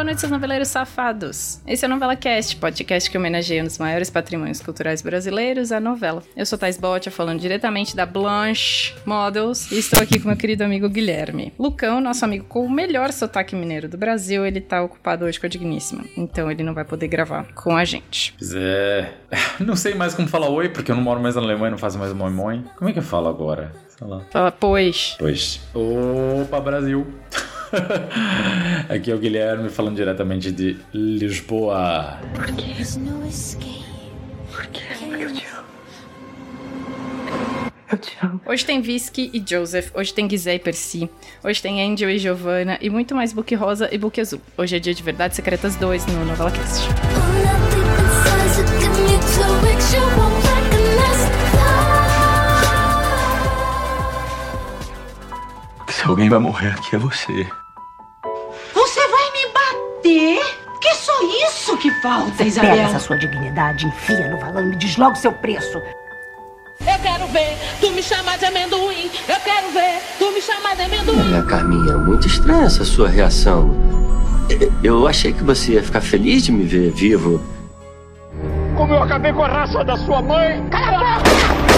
boa noite, seus noveleiros safados. Esse é o Novela Cast, podcast que homenageia um dos maiores patrimônios culturais brasileiros, a novela. Eu sou Thais Botia, falando diretamente da Blanche Models, e estou aqui com meu querido amigo Guilherme. Lucão, nosso amigo com o melhor sotaque mineiro do Brasil, ele tá ocupado hoje com a Digníssima, então ele não vai poder gravar com a gente. Pois é. Não sei mais como falar oi, porque eu não moro mais na Alemanha, não faço mais moi moi. Como é que eu falo agora? Sei lá. Fala, pois. Pois. Opa, Brasil. Aqui é o Guilherme falando diretamente de Lisboa. No escape. Porque eu te amo. Eu te amo. Hoje tem Visky e Joseph, hoje tem Gizé e Percy, hoje tem Angel e Giovanna e muito mais book rosa e book azul. Hoje é dia de Verdades Secretas 2 no Novela Cast. Se alguém vai morrer aqui é você. Você vai me bater? Que só isso que falta, Pega Isabel? essa sua dignidade, enfia no valão e me diz logo seu preço. Eu quero ver tu me chamar de amendoim. Eu quero ver tu me chamar de amendoim. Olha, Carminha, muito estranha essa sua reação. Eu achei que você ia ficar feliz de me ver vivo. Como eu acabei com a raça da sua mãe. Cala a boca!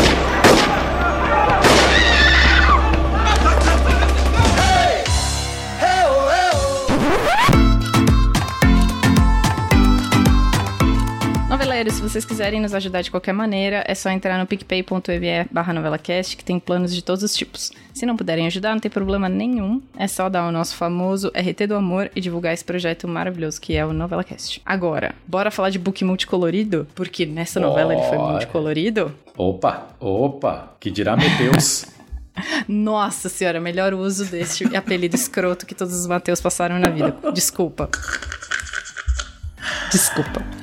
Noveleiros, se vocês quiserem nos ajudar de qualquer maneira, é só entrar no picpay.me barra novelacast, que tem planos de todos os tipos. Se não puderem ajudar, não tem problema nenhum, é só dar o nosso famoso RT do Amor e divulgar esse projeto maravilhoso que é o NovelaCast. Agora, bora falar de book multicolorido? Porque nessa novela ele foi multicolorido. Opa, opa, que dirá Meteus. Nossa senhora, melhor uso deste apelido escroto que todos os Mateus passaram na vida. Desculpa. Desculpa.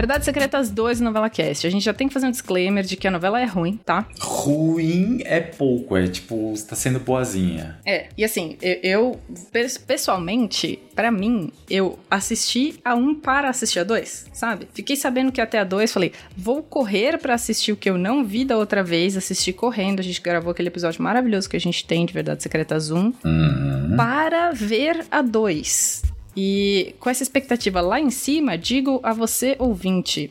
Verdades Secretas 2 Novela Cast. A gente já tem que fazer um disclaimer de que a novela é ruim, tá? Ruim é pouco, é tipo, você tá sendo boazinha. É, e assim, eu, eu, pes- pessoalmente, pra mim, eu assisti a 1 para assistir a 2, sabe? Fiquei sabendo que até a 2, falei, vou correr pra assistir o que eu não vi da outra vez, assisti correndo, a gente gravou aquele episódio maravilhoso que a gente tem de Verdades Secretas 1, Uhum. para ver a 2. E com essa expectativa lá em cima, digo a você, ouvinte.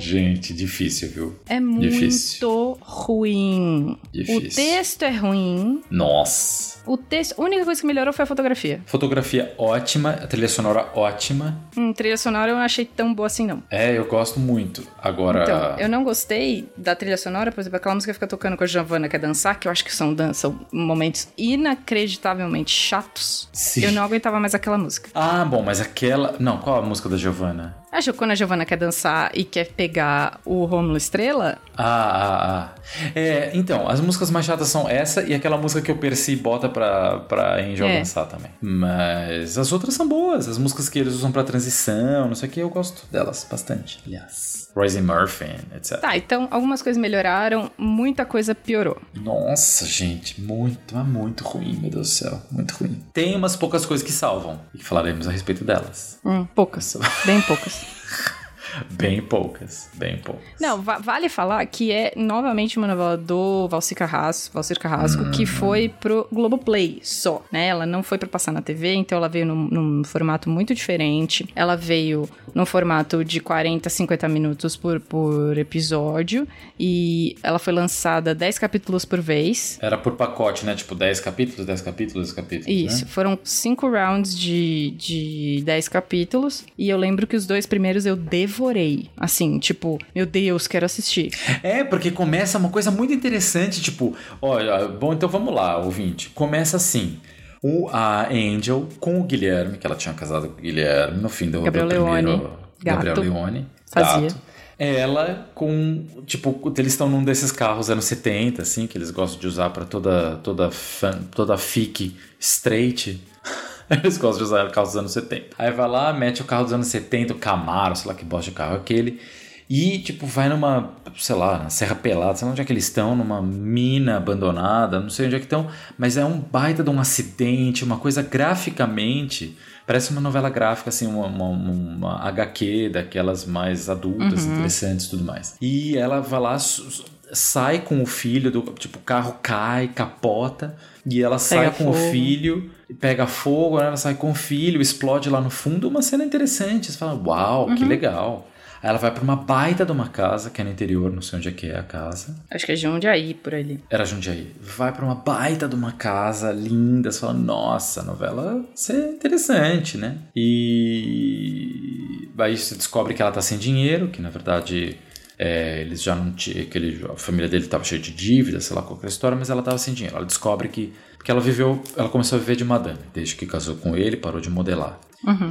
Gente, difícil, viu? É muito Difícil. ruim. Difícil. O texto é ruim. Nossa. O texto, a única coisa que melhorou foi a fotografia. Fotografia ótima, a trilha sonora ótima. Hum, trilha sonora eu não achei tão boa assim, não. É, eu gosto muito. Agora. Então, eu não gostei da trilha sonora, por exemplo, aquela música que fica tocando com a Giovanna, que é dançar, que eu acho que são, dan- são momentos inacreditavelmente chatos. Sim. Eu não aguentava mais aquela música. Ah, bom, mas aquela. Não, qual a música da Giovanna? Acho que quando a Giovanna quer dançar e quer pegar o Rômulo Estrela, Ah, ah, ah. É, então, as músicas mais chatas são essa e aquela música que o Percy bota pra, pra Angel É. dançar também. Mas as outras são boas. As músicas que eles usam pra transição, não sei o que, eu gosto delas bastante. Aliás. Rosie Murphy, etc. tá, então algumas coisas melhoraram, muita coisa piorou. Nossa, gente, muito, mas muito ruim, meu Deus do céu. Muito ruim. Tem umas poucas coisas que salvam. E falaremos a respeito delas. Hum, poucas, bem poucas. Bem poucas, bem poucas. Não, va- vale falar que é novamente uma novela do Valcir Carrasco, Valcir Carrasco que foi pro Globoplay só, né? Ela não foi pra passar na TV, então ela veio num, num formato muito diferente. Ela veio num formato de 40, 50 minutos por, por episódio e ela foi lançada 10 capítulos por vez. Era por pacote, né? Tipo, 10 capítulos, 10 capítulos, 10 capítulos. Isso, Né? foram cinco rounds de, de 10 capítulos. E eu lembro que os dois primeiros eu devorei. Assim, tipo, meu Deus, quero assistir. É, porque começa uma coisa muito interessante, tipo, olha, bom, então vamos lá, ouvinte. Começa assim. O, a Angel com o Guilherme, que ela tinha casado com o Guilherme no fim do, Gabriel do primeiro... Leone, Gabriel gato. Leone. Fazia. gato. Ela com, tipo, eles estão num desses carros anos 70, assim, que eles gostam de usar pra toda, toda, fan, toda fic straight. Eles gostam de usar carros dos anos 70. Aí vai lá, mete o carro dos anos 70, o Camaro, sei lá que bosta de carro é aquele. E, tipo, vai numa, sei lá, na Serra Pelada, sei lá onde é que eles estão, numa mina abandonada, não sei onde é que estão, mas é um baita de um acidente, uma coisa graficamente. Parece uma novela gráfica, assim, uma, uma, uma HQ daquelas mais adultas, interessantes e tudo mais. E ela vai lá, sai com o filho, do, tipo, o carro cai, capota, e ela sai com o fogo. filho, pega fogo, ela sai com o filho, explode lá no fundo, uma cena interessante. Você fala, uau, que legal. Aí ela vai pra uma baita de uma casa, que é no interior, não sei onde é que é a casa. Acho que é Jundiaí, por ali. Era Jundiaí. Vai pra uma baita de uma casa linda. Você fala, nossa, novela isso é interessante, né? E aí você descobre que ela tá sem dinheiro, que na verdade é, eles já não tinham. Que ele, a família dele tava cheia de dívidas, sei lá qual que a história, mas ela tava sem dinheiro. Ela descobre que. Porque ela viveu. Ela começou a viver de madame, desde que casou com ele, parou de modelar.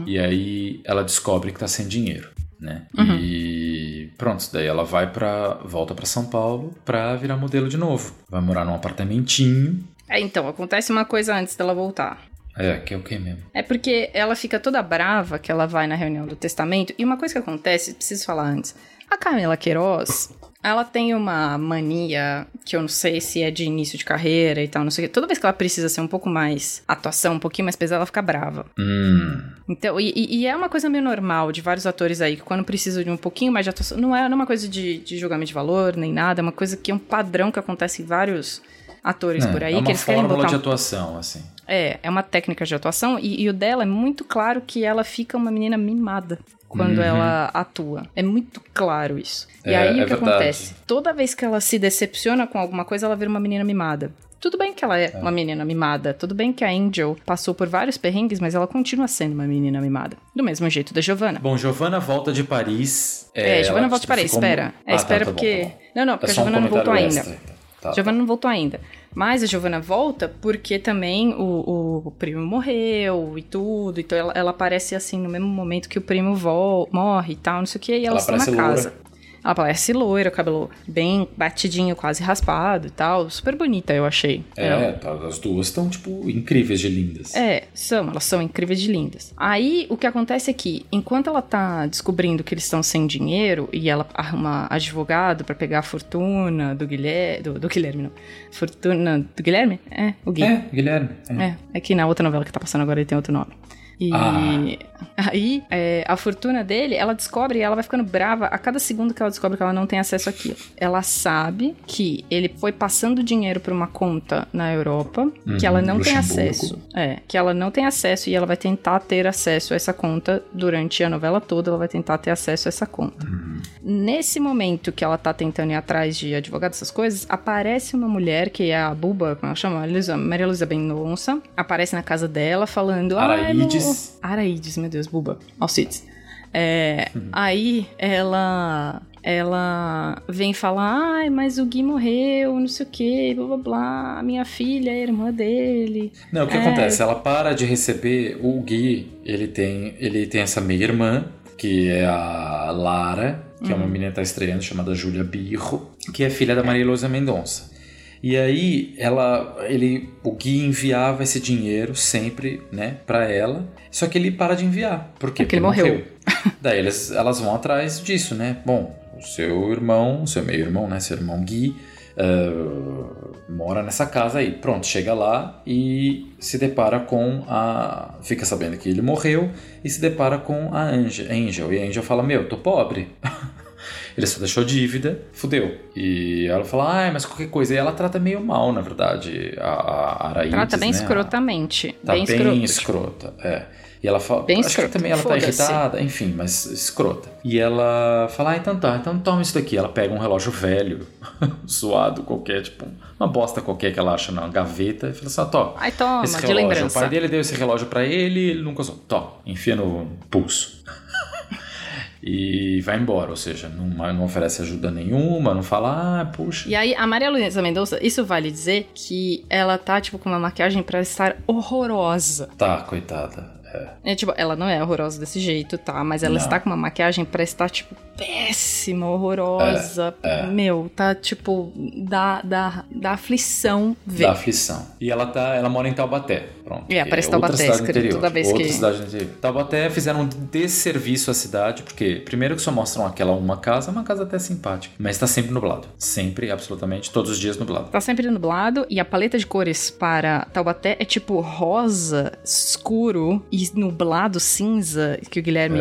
E aí ela descobre que tá sem dinheiro, né? E pronto, daí ela vai para volta para São Paulo pra virar modelo de novo. Vai morar num apartamentinho. É, então, acontece uma coisa antes dela voltar. É, que é o que mesmo? É porque ela fica toda brava que ela vai na reunião do testamento. E uma coisa que acontece, preciso falar antes. A Camila Queiroz, ela tem uma mania que eu não sei se é de início de carreira e tal, não sei o quê. Toda vez que ela precisa ser um pouco mais atuação, um pouquinho mais pesada, ela fica brava. Hum. Então, e, e- é uma coisa meio normal de vários atores aí, que quando precisam de um pouquinho mais de atuação, não é, não é uma coisa de, de julgamento de valor, nem nada, é uma coisa que é um padrão que acontece em vários atores por aí, é uma que eles querem fórmula botar de um atuação, assim. é, é uma técnica de atuação e, e o dela é muito claro que ela fica uma menina mimada quando ela atua. É muito claro isso. E Uhum. É, aí é o que verdade. acontece? Toda vez que ela se decepciona com alguma coisa, ela vira uma menina mimada. Tudo bem que ela é, uma menina mimada. Tudo bem que a Angel passou por vários perrengues, mas ela continua sendo uma menina mimada. Do mesmo jeito da Giovanna. Bom, Giovanna volta de Paris. É, Giovanna ela, volta de tipo, Paris, ficou- espera. É, Ah, espera tá, tá bom, porque. tá bom. Não, não, É porque a só um Giovanna não voltou comentário ainda. Tá, Giovanna não voltou ainda. Mas a Giovanna volta porque também o, o primo morreu e tudo. Então ela, ela aparece assim no mesmo momento que o primo vol morre e tal, não sei o que. E Ela elas estão na casa. loura. Ela parece loira, cabelo bem batidinho, quase raspado e tal. Super bonita, eu achei. É, Ela- tá, as duas estão, tipo, incríveis de lindas. é, são, elas são incríveis de lindas. Aí o que acontece é que, enquanto ela tá descobrindo que eles estão sem dinheiro e ela arruma advogado pra pegar a fortuna do Guilherme. Do, do Guilherme, não. Fortuna do Guilherme? É, o Gui. É, Guilherme. é. É, é que na outra novela que tá passando agora ele tem outro nome. E Ah. aí, é, a fortuna dele, ela descobre e ela vai ficando brava a cada segundo que ela descobre que ela não tem acesso àquilo. Ela sabe que ele foi passando dinheiro pra uma conta na Europa, que ela não tem Uhum, acesso. É, que ela não tem acesso e ela vai tentar ter acesso a essa conta durante a novela toda, ela vai tentar ter acesso a essa conta. Nesse momento que ela tá tentando ir atrás de advogado, essas coisas, aparece uma mulher que é a Buba, como ela chama? Maria Luísa Mendonça, aparece na casa dela falando... "Ai, meu-" Araídes. Araídes, meu Deus, Buba. Alcides. É, Uhum. Aí ela... Ela vem falar, ai, mas o Gui morreu, não sei o que, blá blá blá, minha filha é irmã dele. Não, o que É. acontece? Ela para de receber o Gui, ele tem, ele tem essa meia-irmã, que é a Lara, que é Uhum. uma menina que tá estreando, chamada Júlia Birro, que é filha da Maria Luísa Mendonça. E aí, ela, ele, o Gui enviava esse dinheiro sempre, né, pra ela, só que ele para de enviar. Por quê? Porque ele morreu. Daí eles, elas vão atrás disso, né? Bom, o seu irmão, o seu meio-irmão, né? Seu irmão Gui, ah, mora nessa casa aí. Pronto, chega lá e se depara com a. Fica sabendo que ele morreu e se depara com a Angel. Angel. E a Angel fala: Meu, tô pobre. Ele só deixou dívida, fudeu. E ela fala, ai, mas qualquer coisa. E ela trata meio mal, na verdade, a, a Araídes, Ela tá bem né? escrotamente. Tá bem, escro- escrota, é. E ela fala, Bem acho escrota, que também ela tá irritada, enfim, mas escrota. E ela fala, ah, então tá, então toma isso daqui. Ela pega um relógio velho, zoado, qualquer, tipo, uma bosta qualquer que ela acha na gaveta e fala assim, ó, tó, Ai, toma, esse de relógio, o lembrança. pai dele deu esse relógio pra ele ele nunca usou. Tó, enfia no pulso. E vai embora, ou seja, não, não oferece ajuda nenhuma, não fala, ah, puxa. E aí, a Maria Luísa Mendonça, isso vale dizer que ela tá, tipo, com uma maquiagem pra estar horrorosa. Tá, coitada. É, tipo, ela não é horrorosa desse jeito, tá? Mas ela Não. está com uma maquiagem pra estar, tipo, péssima, horrorosa. É, é. Meu, tá, tipo, dá, dá, dá aflição ver. Da aflição. E ela tá, ela mora em Taubaté. Pronto. É, parece outra Taubaté, escrito toda vez outra que- cidade interior. Taubaté fizeram um desserviço à cidade, porque primeiro que só mostram aquela uma casa, uma casa até simpática, mas tá sempre nublado. Sempre, absolutamente, todos os dias nublado. Tá sempre nublado e a paleta de cores para Taubaté é tipo rosa, escuro e nublado cinza, que o Guilherme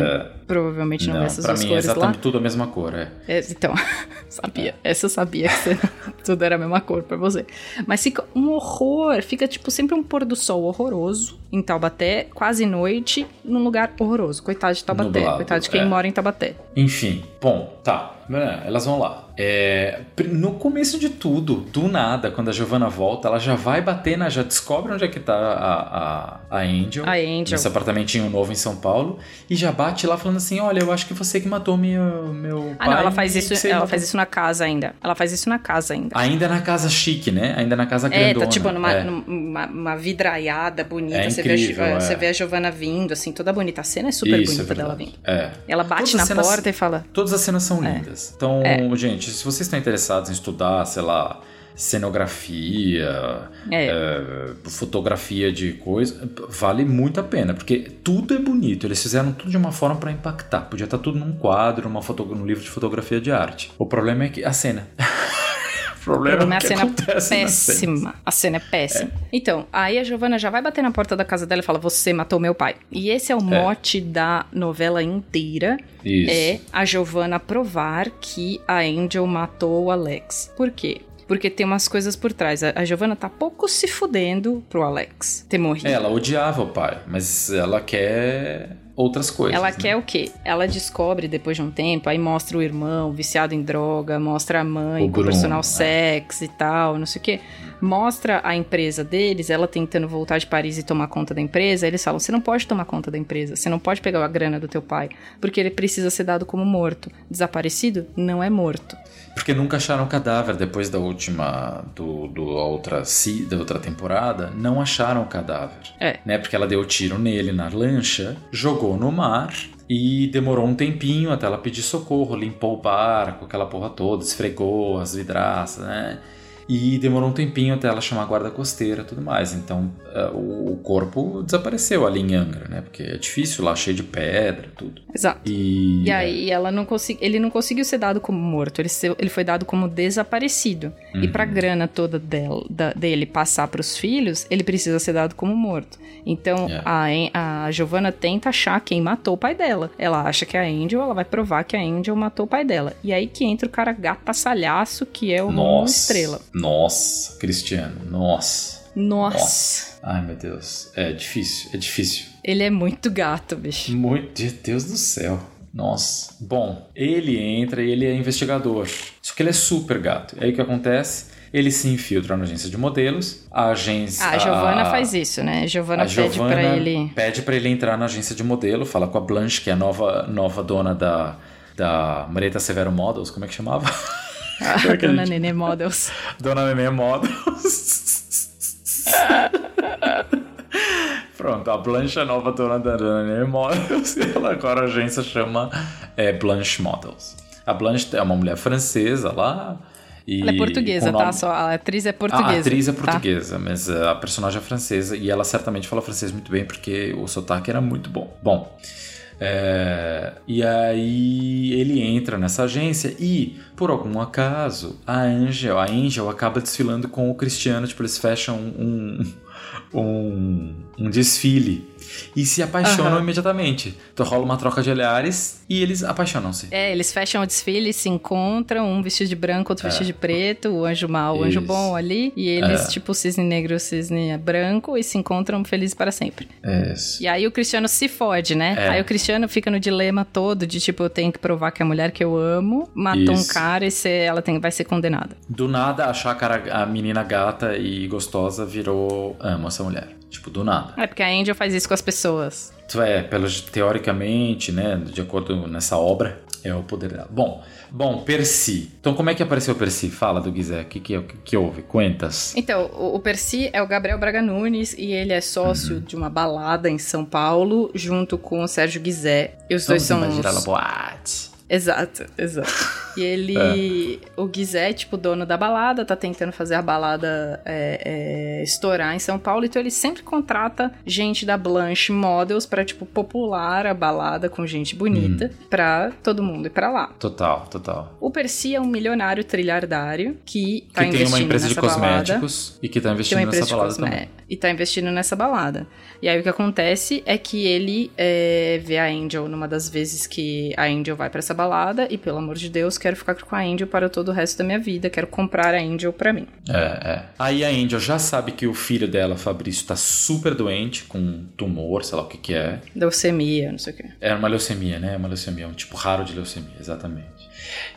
provavelmente não, vê essas pra duas mim é cores lá. exatamente tudo a mesma cor, é. É, então, sabia. Essa eu sabia que tudo era a mesma cor pra você. Mas fica um horror. Fica, tipo, sempre um pôr do sol horroroso em Taubaté, quase noite, num lugar horroroso. Coitado de Taubaté. Nublado, coitado de quem é. mora em Taubaté. Enfim, bom, tá. É, Elas vão lá. É, no começo de tudo, do nada, quando a Giovanna volta, ela já vai bater na. Já descobre onde é que tá a, a, a Angel. A Angel. Nesse apartamentinho novo em São Paulo. E já bate lá falando assim: Olha, eu acho que você que matou meu, meu Ah, pai. não, ela faz isso, ela matou- faz isso na casa ainda. Ela faz isso na casa ainda. Ainda na casa chique, né? Ainda na casa É, grandona. tá tipo numa, É. numa, uma vidraiada bonita. É você, vê a, incrível, é. você vê a Giovanna vindo, assim, toda bonita. A cena é super Isso, é bonita dela vindo. É. Ela bate Todas na as cenas- porta e fala: Todas as cenas são É. Então, É. gente, se vocês estão interessados em estudar, sei lá, cenografia, É. eh, fotografia de coisa, vale muito a pena, porque tudo é bonito. Eles fizeram tudo de uma forma pra impactar. Podia estar tudo num quadro, numa foto, num livro de fotografia de arte. O problema é que a cena. problema Problema é é a cena péssima. A cena é péssima. Então, aí a Giovanna já vai bater na porta da casa dela e fala: Você matou meu pai. E esse é o mote da novela inteira. Isso. É a Giovanna provar que a Angel matou o Alex. Por quê? Porque tem umas coisas por trás. A a Giovanna tá pouco se fudendo pro Alex ter morrido. É, Ela odiava o pai, mas ela quer outras coisas. Ela né? quer o quê? Ela descobre depois de um tempo, aí mostra o irmão viciado em droga, mostra a mãe O com personal é. sex e tal, não sei o quê. Mostra a empresa deles, ela tentando voltar de Paris e tomar conta da empresa. Eles falam: você não pode tomar conta da empresa, você não pode pegar a grana do teu pai, porque ele precisa ser dado como morto. Desaparecido não é morto. Porque nunca acharam o cadáver depois da última. Do, do outra, da outra temporada. Não acharam o cadáver. É. Né? Porque ela deu tiro nele na lancha, jogou no mar. E demorou um tempinho até ela pedir socorro, limpou o barco, aquela porra toda, esfregou as vidraças, né? E demorou um tempinho até ela chamar a guarda costeira e tudo mais. Então eh, o corpo desapareceu ali em Angra, né? Porque é difícil lá, cheio de pedra, tudo. Exato. E, E aí ela não consegui, ele não conseguiu ser dado como morto, ele, se- ele foi dado como desaparecido. E Uhum. pra grana toda del- da- dele passar pros filhos, ele precisa ser dado como morto. Então É. a, a Giovanna tenta achar quem matou o pai dela. Ela acha que é a Angel, ela vai provar que a Angel matou o pai dela. E aí que entra o cara gata-salhaço, que é o Nossa. Estrela. Nossa, Cristiano, nossa. Nossa. Ai, meu Deus. É difícil, é difícil. Ele é muito gato, bicho. Muito, de Deus do céu. Nossa. Bom, ele entra e ele é investigador. Só que ele é super gato. E aí o que acontece? Ele se infiltra na agência de modelos. A agência. Ah, a Giovanna faz isso, né? A Giovanna A pede Giovanna pra ele. pede pra ele entrar na agência de modelo, fala com a Blanche, que é a nova, nova dona da, da Marieta Severo Models, como é que chamava? A Dona Nenê Models. Dona Nenê Models. Pronto, a Blanche é a nova dona da Dona Nenê Models e ela agora a agência chama é, Blanche Models. A Blanche é uma mulher francesa lá. E Ela é portuguesa, tá? nome- Só, a atriz é portuguesa. Ah, a atriz é tá? portuguesa, mas uh, a personagem é francesa e ela certamente fala francês muito bem porque o sotaque era muito bom. Bom, é, e aí ele entra nessa agência e, por algum acaso, a Angel, a Angel acaba desfilando com o Cristiano, tipo, eles fecham um, um, um desfile e se apaixonam Aham. imediatamente. Então rola uma troca de olhares e eles apaixonam-se. É, eles fecham o desfile, se encontram, um vestido de branco, outro É. vestido de preto, o anjo mau, o anjo bom ali, e eles, É. tipo, cisne negro, cisne branco, e se encontram felizes para sempre. Isso. E aí o Cristiano se fode, né? É. Aí o Cristiano fica no dilema todo de, tipo, eu tenho que provar que a mulher que eu amo matou um Isso. cara e ser, ela tem, vai ser condenada. Do nada, achar a, cara, a menina gata e gostosa virou amo essa mulher. Tipo, do nada. É porque a Angel faz isso com as pessoas. É, pelo, teoricamente, né, de acordo nessa obra, é o poder dela. Bom, bom, Percy. Então como é que apareceu Percy? Fala do Gizé, o que, que, que, que houve? Quentas. Então, o, o Percy é o Gabriel Braga Nunes e ele é sócio de uma balada em São Paulo, junto com o Sérgio Guizé. E os dois Vamos são. imaginar os- boate. Exato, exato. E ele. O Guizé, tipo, dono da balada, tá tentando fazer a balada é, é, estourar em São Paulo. Então ele sempre contrata gente da Blanche Models pra, tipo, popular a balada com gente bonita pra todo mundo ir pra lá. Total, total. O Percy é um milionário trilhardário que tá que tem investindo uma empresa de nessa balada. cosméticos e que tá Tem investindo nessa balada também. E tá investindo nessa balada. E aí o que acontece é que ele é, vê a Angel numa das vezes que a Angel vai pra essa balada e, pelo amor de Deus, quero ficar com a Angel para todo o resto da minha vida. Quero comprar a Angel pra mim. É, é. Aí a Angel já sabe que o filho dela, Fabrício, tá super doente, com um tumor, sei lá o que que é. Leucemia, não sei o quê. É uma leucemia, né? Uma leucemia, um tipo raro de leucemia, exatamente.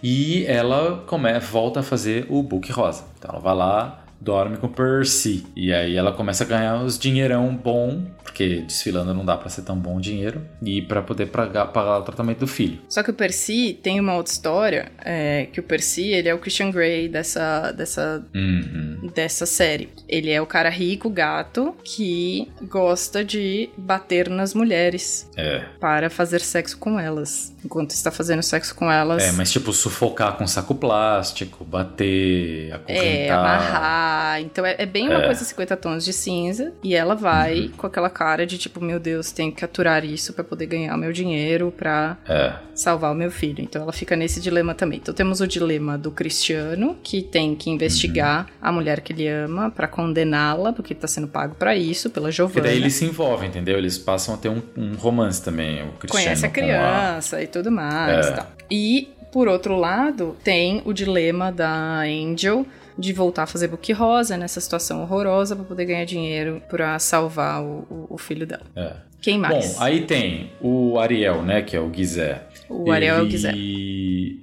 E ela come, volta a fazer o book rosa. Então ela vai lá, dorme com Percy. E aí ela começa a ganhar os dinheirão bom, porque desfilando não dá pra ser tão bom dinheiro, e pra poder pagar, pagar o tratamento do filho. Só que o Percy tem uma outra história, é, que o Percy, ele é o Christian Grey dessa, dessa Uhum. dessa série. Ele é o cara rico, gato, que gosta de bater nas mulheres É. para fazer sexo com elas. Enquanto está fazendo sexo com elas. É, mas tipo, sufocar com saco plástico, bater, acorrentar. É, amarrar. Então é, é bem uma É. coisa 50 tons de cinza. E ela vai com aquela cara de tipo, meu Deus, tenho que aturar isso pra poder ganhar o meu dinheiro pra É. salvar o meu filho. Então ela fica nesse dilema também. Então temos o dilema do Cristiano, que tem que investigar a mulher que ele ama pra condená-la, porque ele tá sendo pago pra isso, pela Giovanna. daí eles se envolvem, entendeu? Eles passam a ter um, um romance também, o Cristiano Conhece a criança e tudo mais. É. tal. E, por outro lado, tem o dilema da Angel de voltar a fazer book rosa nessa situação horrorosa pra poder ganhar dinheiro pra salvar o, o- filho dela. É. Quem mais? Bom, aí tem o Ariel, né, que é o Gizé. O Ariel é o ele, Gizé.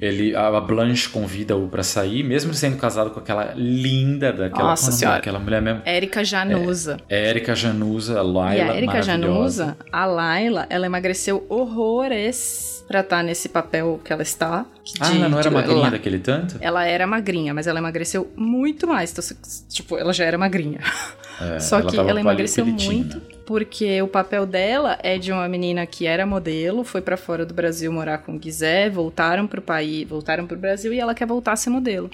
Ele, a Blanche convida-o pra sair, mesmo sendo casado com aquela linda daquela, Nossa é Senhora. daquela mulher mesmo. Érica Janusa. Érica Janusa, a Laila, E a maravilhosa. Janusa, a Laila, ela emagreceu horrores pra estar nesse papel que ela está. Ah, de- ela não era de- magrinha ela- daquele tanto? Ela era magrinha, mas ela emagreceu muito mais. Então, tipo, ela já era magrinha. É, Só que tava ela emagreceu muito, porque o papel dela é de uma menina que era modelo, foi pra fora do Brasil morar com o Guizé, voltaram pro país, voltaram pro Brasil e ela quer voltar a ser modelo.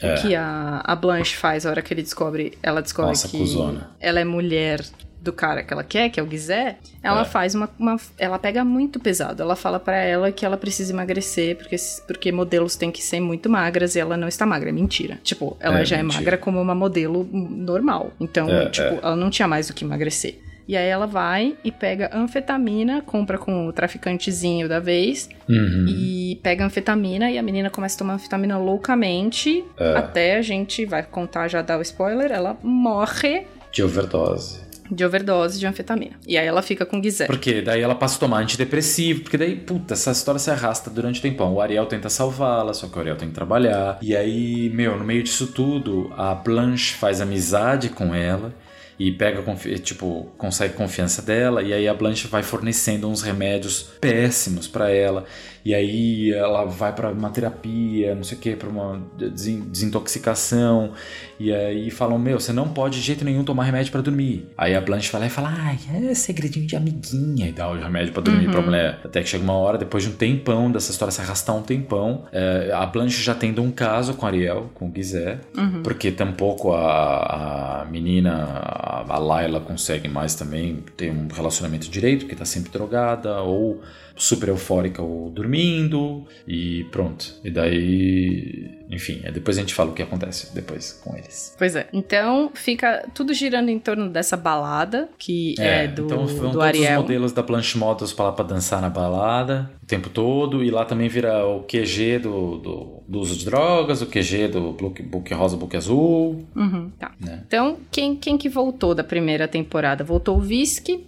É. O que a, a Blanche faz a hora que ele descobre, ela descobre Nossa, que cuzona. ela é mulher do cara que ela quer, que é o Guizé, ela É. faz uma, uma- Ela pega muito pesado. Ela fala pra ela que ela precisa emagrecer, porque, porque modelos têm que ser muito magras e ela não está magra. É mentira. Tipo, ela É, já mentira. é magra como uma modelo normal. Então, É, tipo, é. ela não tinha mais do que emagrecer. E aí ela vai e pega anfetamina, compra com o traficantezinho da vez, Uhum. e pega anfetamina e a menina começa a tomar anfetamina loucamente, É. até a gente vai contar, já dar o spoiler, ela morre De overdose. De overdose de anfetamina. E aí ela fica com Guizé. Porque daí ela passa a tomar antidepressivo, porque daí, puta, essa história se arrasta durante o tempão. O Ariel tenta salvá-la, só que o Ariel tem que trabalhar. E aí, meu, no meio disso tudo, a Blanche faz amizade com ela e pega, confi- tipo, consegue confiança dela. E aí a Blanche vai fornecendo uns remédios péssimos pra ela. E aí ela vai pra uma terapia, não sei o que, pra uma desin- desintoxicação. E aí falam: Meu, você não pode de jeito nenhum tomar remédio pra dormir. Aí a Blanche vai lá e fala: Ai, é segredinho de amiguinha. E dá o remédio pra dormir Uhum. pra mulher. Até que chega uma hora, depois de um tempão, dessa história se arrastar um tempão, é, a Blanche já tendo um caso com a Ariel, com o Guizé. Uhum. Porque tampouco a, a menina, a, a Laila, consegue mais também ter um relacionamento direito, porque tá sempre drogada, ou super eufórica ou dormindo, e pronto. E daí, enfim, é, depois a gente fala o que acontece depois com eles. Pois é. Então fica tudo girando em torno dessa balada, que é, do, então vão do todos Ariel. os modelos da Blanche Models pra lá pra dançar na balada o tempo todo, e lá também vira o QG do, do, do uso de drogas, o QG do book, book rosa, book azul. Uhum, tá. Né? Então, quem, quem que voltou da primeira temporada? Voltou o Visky,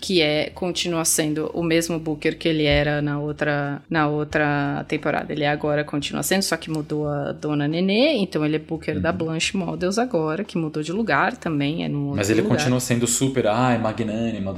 que é continua sendo o mesmo Booker que ele era na outra na outra temporada. Ele agora continua sendo, só que mudou a dona Nenê, então ele é Booker da Blanche Models agora, que mudou de lugar também, é num Mas ele lugar. continua sendo super, ai, magnânima,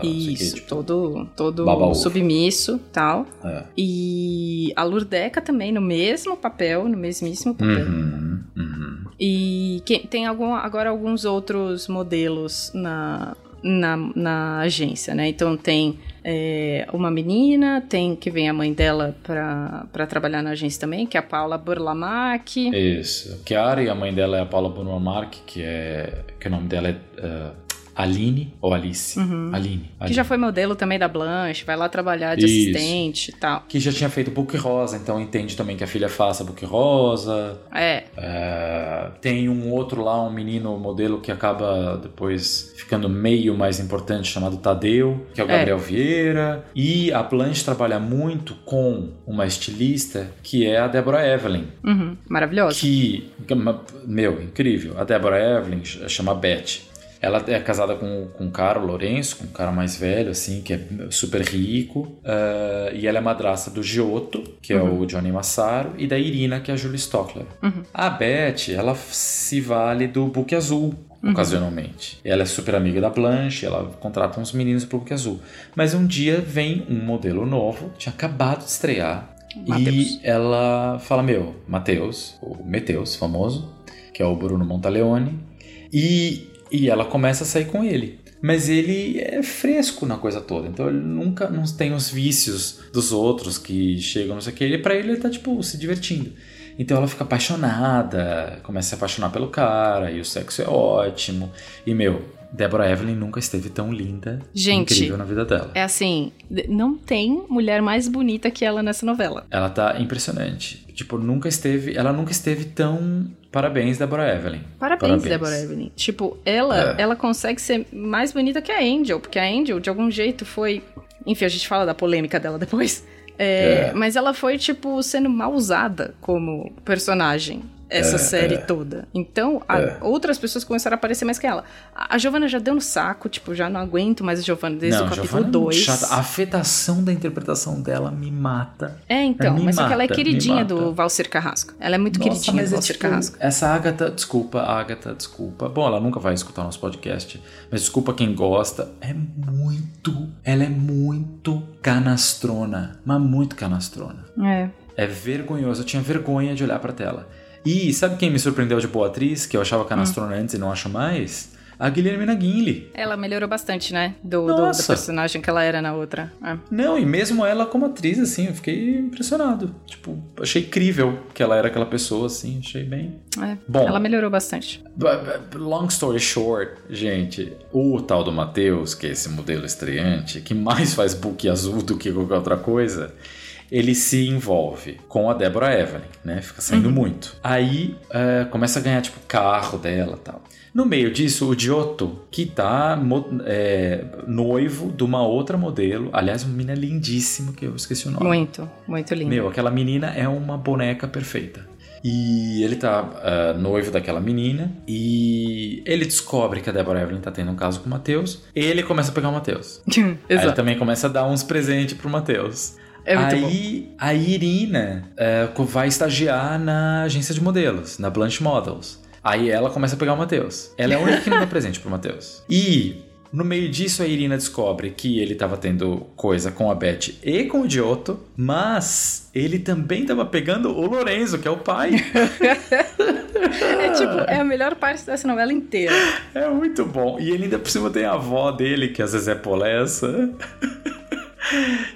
quê, Isso, tipo, todo, todo baba-ovo. submisso tal. é. E a Lurdeca também no mesmo papel, no mesmíssimo papel. Uhum, uhum. E que- tem algum, agora alguns outros modelos na, na, na agência, né? Então tem é, uma menina, tem que vem a mãe dela pra trabalhar na agência também, que é a Paula Burlamac. Isso. Chiara e a mãe dela é a Paula Burmark, que é. que o nome dela é uh, Aline ou Alice? Aline. Uhum. Que Aline. já foi modelo também da Blanche, vai lá trabalhar de Isso. assistente e tal. Que já tinha feito Book Rosa, então entende também que a filha faça Book Rosa. É, É, tem um outro lá, um menino modelo que acaba depois ficando meio mais importante, chamado Tadeu, que é o É. Gabriel Vieira. E a Blanche trabalha muito com uma estilista que é a Deborah Evelyn. uhum, maravilhosa. Que, meu, incrível. A Deborah Evelyn ch- chama Beth. Ela é casada com, com um cara, o Lourenço, com um cara mais velho, assim, que é super rico. eh, e ela é madrasta do Giotto, que é o Johnny Massaro, e da Irina, que é a Julie Stockler. A Beth, ela se vale do Book Azul, ocasionalmente. Ela é super amiga da Blanche, ela contrata uns meninos pro Book Azul. Mas um dia vem um modelo novo, tinha acabado de estrear, Mateus. e ela fala, meu, Matheus, o Meteus, famoso, que é o Bruno Montaleone, e, e ela começa a sair com ele. Mas ele é fresco na coisa toda, então ele nunca não tem os vícios dos outros que chegam, não sei o que. Ele, pra ele, ele tá, tipo, se divertindo. Então ela fica apaixonada, começa a se apaixonar pelo cara, e o sexo é ótimo. E, meu, Deborah Evelyn nunca esteve tão linda, Gente, incrível na vida dela. É assim, não tem mulher mais bonita que ela nessa novela. Ela tá impressionante. Tipo, nunca esteve. Ela nunca esteve tão. Parabéns, Deborah Evelyn. Parabéns, Deborah Evelyn. Tipo, ela, É. ela consegue ser mais bonita que a Angel, porque a Angel, de algum jeito, foi. Enfim, a gente fala da polêmica dela depois. É, É. Mas ela foi, tipo, sendo mal usada como personagem. Essa É, série é. toda. Então, É. outras pessoas começaram a aparecer mais que ela. A, Giovanna já deu no saco, tipo, já não aguento mais a Giovanna desde Não, o capítulo Giovanna é muito 2. chata. A afetação da interpretação dela me mata. É, então, Me mas só que ela é mata, queridinha mata. do Valcir Carrasco. Ela é muito Nossa, queridinha do é Valcir tipo, Carrasco. Essa Agatha, desculpa, Agatha, desculpa. Bom, ela nunca vai escutar nosso podcast, mas desculpa quem gosta. É muito, ela é muito canastrona, mas muito canastrona. É. É vergonhoso, eu tinha vergonha de olhar pra tela. E sabe quem me surpreendeu de boa atriz, que eu achava canastrona antes e não acho mais? A Guilhermina Guinle. Ela melhorou bastante, né? Do, do, do personagem que ela era na outra. É. Não, e mesmo ela como atriz, assim, eu fiquei impressionado. Tipo, achei incrível que ela era aquela pessoa, assim, achei bem. É. Bom. Ela melhorou bastante. Long story short, gente, o tal do Matheus, que é esse modelo estreante, que mais faz book azul do que qualquer outra coisa, ele se envolve com a Deborah Evelyn, né? Fica saindo muito. Aí é, começa a ganhar, tipo, carro dela e tal. No meio disso, o Giotto, que tá é, noivo de uma outra modelo, aliás, uma menina lindíssima, que eu esqueci o nome. Muito, muito lindo. Meu, aquela menina é uma boneca perfeita. E ele tá ah, noivo daquela menina e ele descobre que a Deborah Evelyn tá tendo um caso com o Matheus. Ele começa a pegar o Matheus. Aí ele também começa a dar uns presentes pro Matheus. É muito bom. Aí a Irina co- vai estagiar na agência de modelos, na Blanche Models. Aí ela começa a pegar o Matheus. Ela é a única que não dá presente pro Matheus. E no meio disso a Irina descobre que ele tava tendo coisa com a Beth e com o Giotto, mas ele também tava pegando o Lorenzo, que é o pai. É tipo, é a melhor parte dessa novela inteira. É muito bom. E ele ainda por cima tem a avó dele, que às vezes é polessa.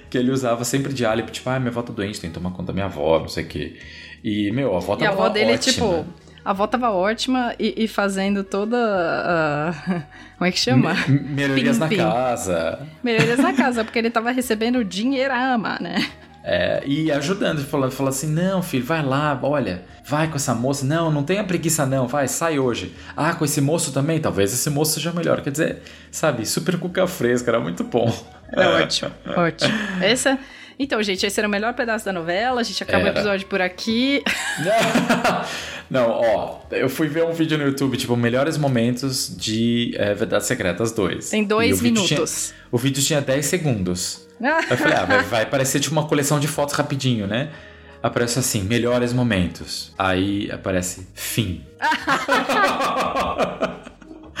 Que ele usava sempre de álibi, tipo, ah, minha avó tá doente, tem que tomar conta da minha avó, não sei o quê. E, meu, a avó E tava a avó dele é ótima. tipo. A avó tava ótima e, e fazendo toda a. Como é que chama? Me- Melhorias na Pim, pim. casa. Melhorias na casa, porque ele tava recebendo dinheirama, né? É, e ajudando, falando fala assim: não, filho, vai lá, olha, vai com essa moça. Não, não tenha preguiça, não, vai, sai hoje. Ah, com esse moço também? Talvez esse moço seja melhor. Quer dizer, sabe, super cuca fresca, era muito bom. É ótimo, ótimo. Essa. Então, gente, esse era o melhor pedaço da novela. A gente acaba Era. o episódio por aqui. Não, ó, eu fui ver um vídeo no YouTube, tipo, melhores momentos de é, Verdades Secretas 2. Tem dois o vídeo minutos. tinha- o vídeo tinha 10 segundos. Aí eu falei, ah, vai, vai parecer tipo uma coleção de fotos rapidinho, né? Aparece assim, melhores momentos. Aí aparece fim.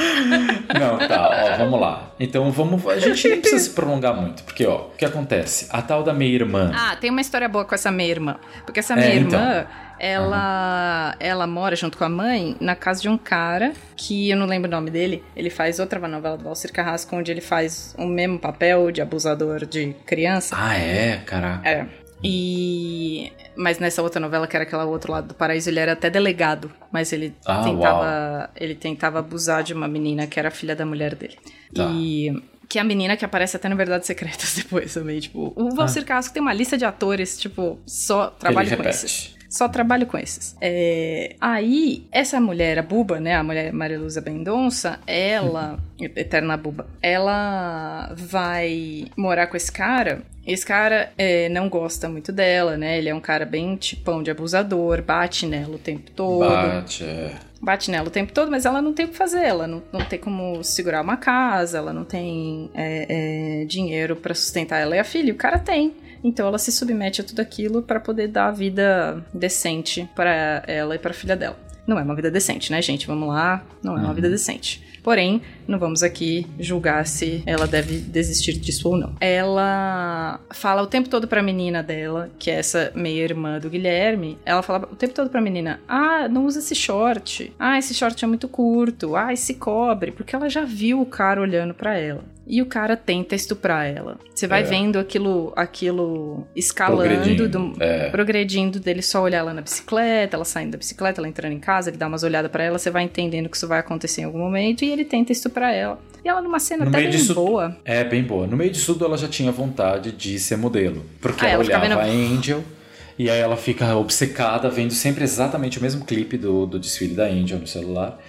Não, tá, ó, vamos lá. Então vamos. A gente nem precisa se prolongar muito, porque, ó, o que acontece? A tal da minha irmã. Ah, tem uma história boa com essa minha irmã. Porque essa É, então. irmã, ela, ela mora junto com a mãe na casa de um cara que eu não lembro o nome dele. Ele faz outra novela do Valcir Carrasco, onde ele faz o mesmo papel de abusador de criança. Ah, é, cara. É. E. Mas nessa outra novela, que era aquela outro lado do paraíso, ele era até delegado. Mas ele Ah, tentava. Ele tentava abusar de uma menina que era filha da mulher dele. Tá. E. Que é a menina que aparece até no Verdades Secretas depois também. Tipo, o Valcir Carrasco tem uma lista de atores, tipo, só trabalho com esses. Só trabalho com esses. É, aí, essa mulher, a Buba, né? A mulher Maria Luza Mendonça, ela, eterna Buba, ela vai morar com esse cara. Esse cara é, não gosta muito dela, né? Ele é um cara bem tipão de abusador, bate nela o tempo todo Bate, é. bate nela o tempo todo, mas ela não tem o que fazer, ela não, não tem como segurar uma casa, ela não tem é, é, dinheiro pra sustentar ela e a filha, e o cara tem. Então ela se submete a tudo aquilo pra poder dar a vida decente pra ela e pra filha dela. Não é uma vida decente, né, gente? Vamos lá, não é uma vida decente. Porém, não vamos aqui julgar se ela deve desistir disso ou não. Ela fala o tempo todo pra menina dela, que é essa meia-irmã do Guilherme, ela fala o tempo todo pra menina: Ah, não usa esse short. Ah, esse short é muito curto. Ah, esse cobre. Porque ela já viu o cara olhando pra ela. E o cara tenta estuprar ela. Você vai É. vendo aquilo, aquilo escalando, Progredindo, do- é. progredindo dele só olhar ela na bicicleta, ela saindo da bicicleta, ela entrando em casa, ele dá umas olhadas pra ela, você vai entendendo que isso vai acontecer em algum momento e ele tenta estuprar ela. E ela numa cena No até bem disso- boa. É, bem boa. No meio disso tudo, ela já tinha vontade de ser modelo. Porque Ah, ela ela olhava vendo- a Angel e aí ela fica obcecada, vendo sempre exatamente o mesmo clipe do, do desfile da Angel no celular.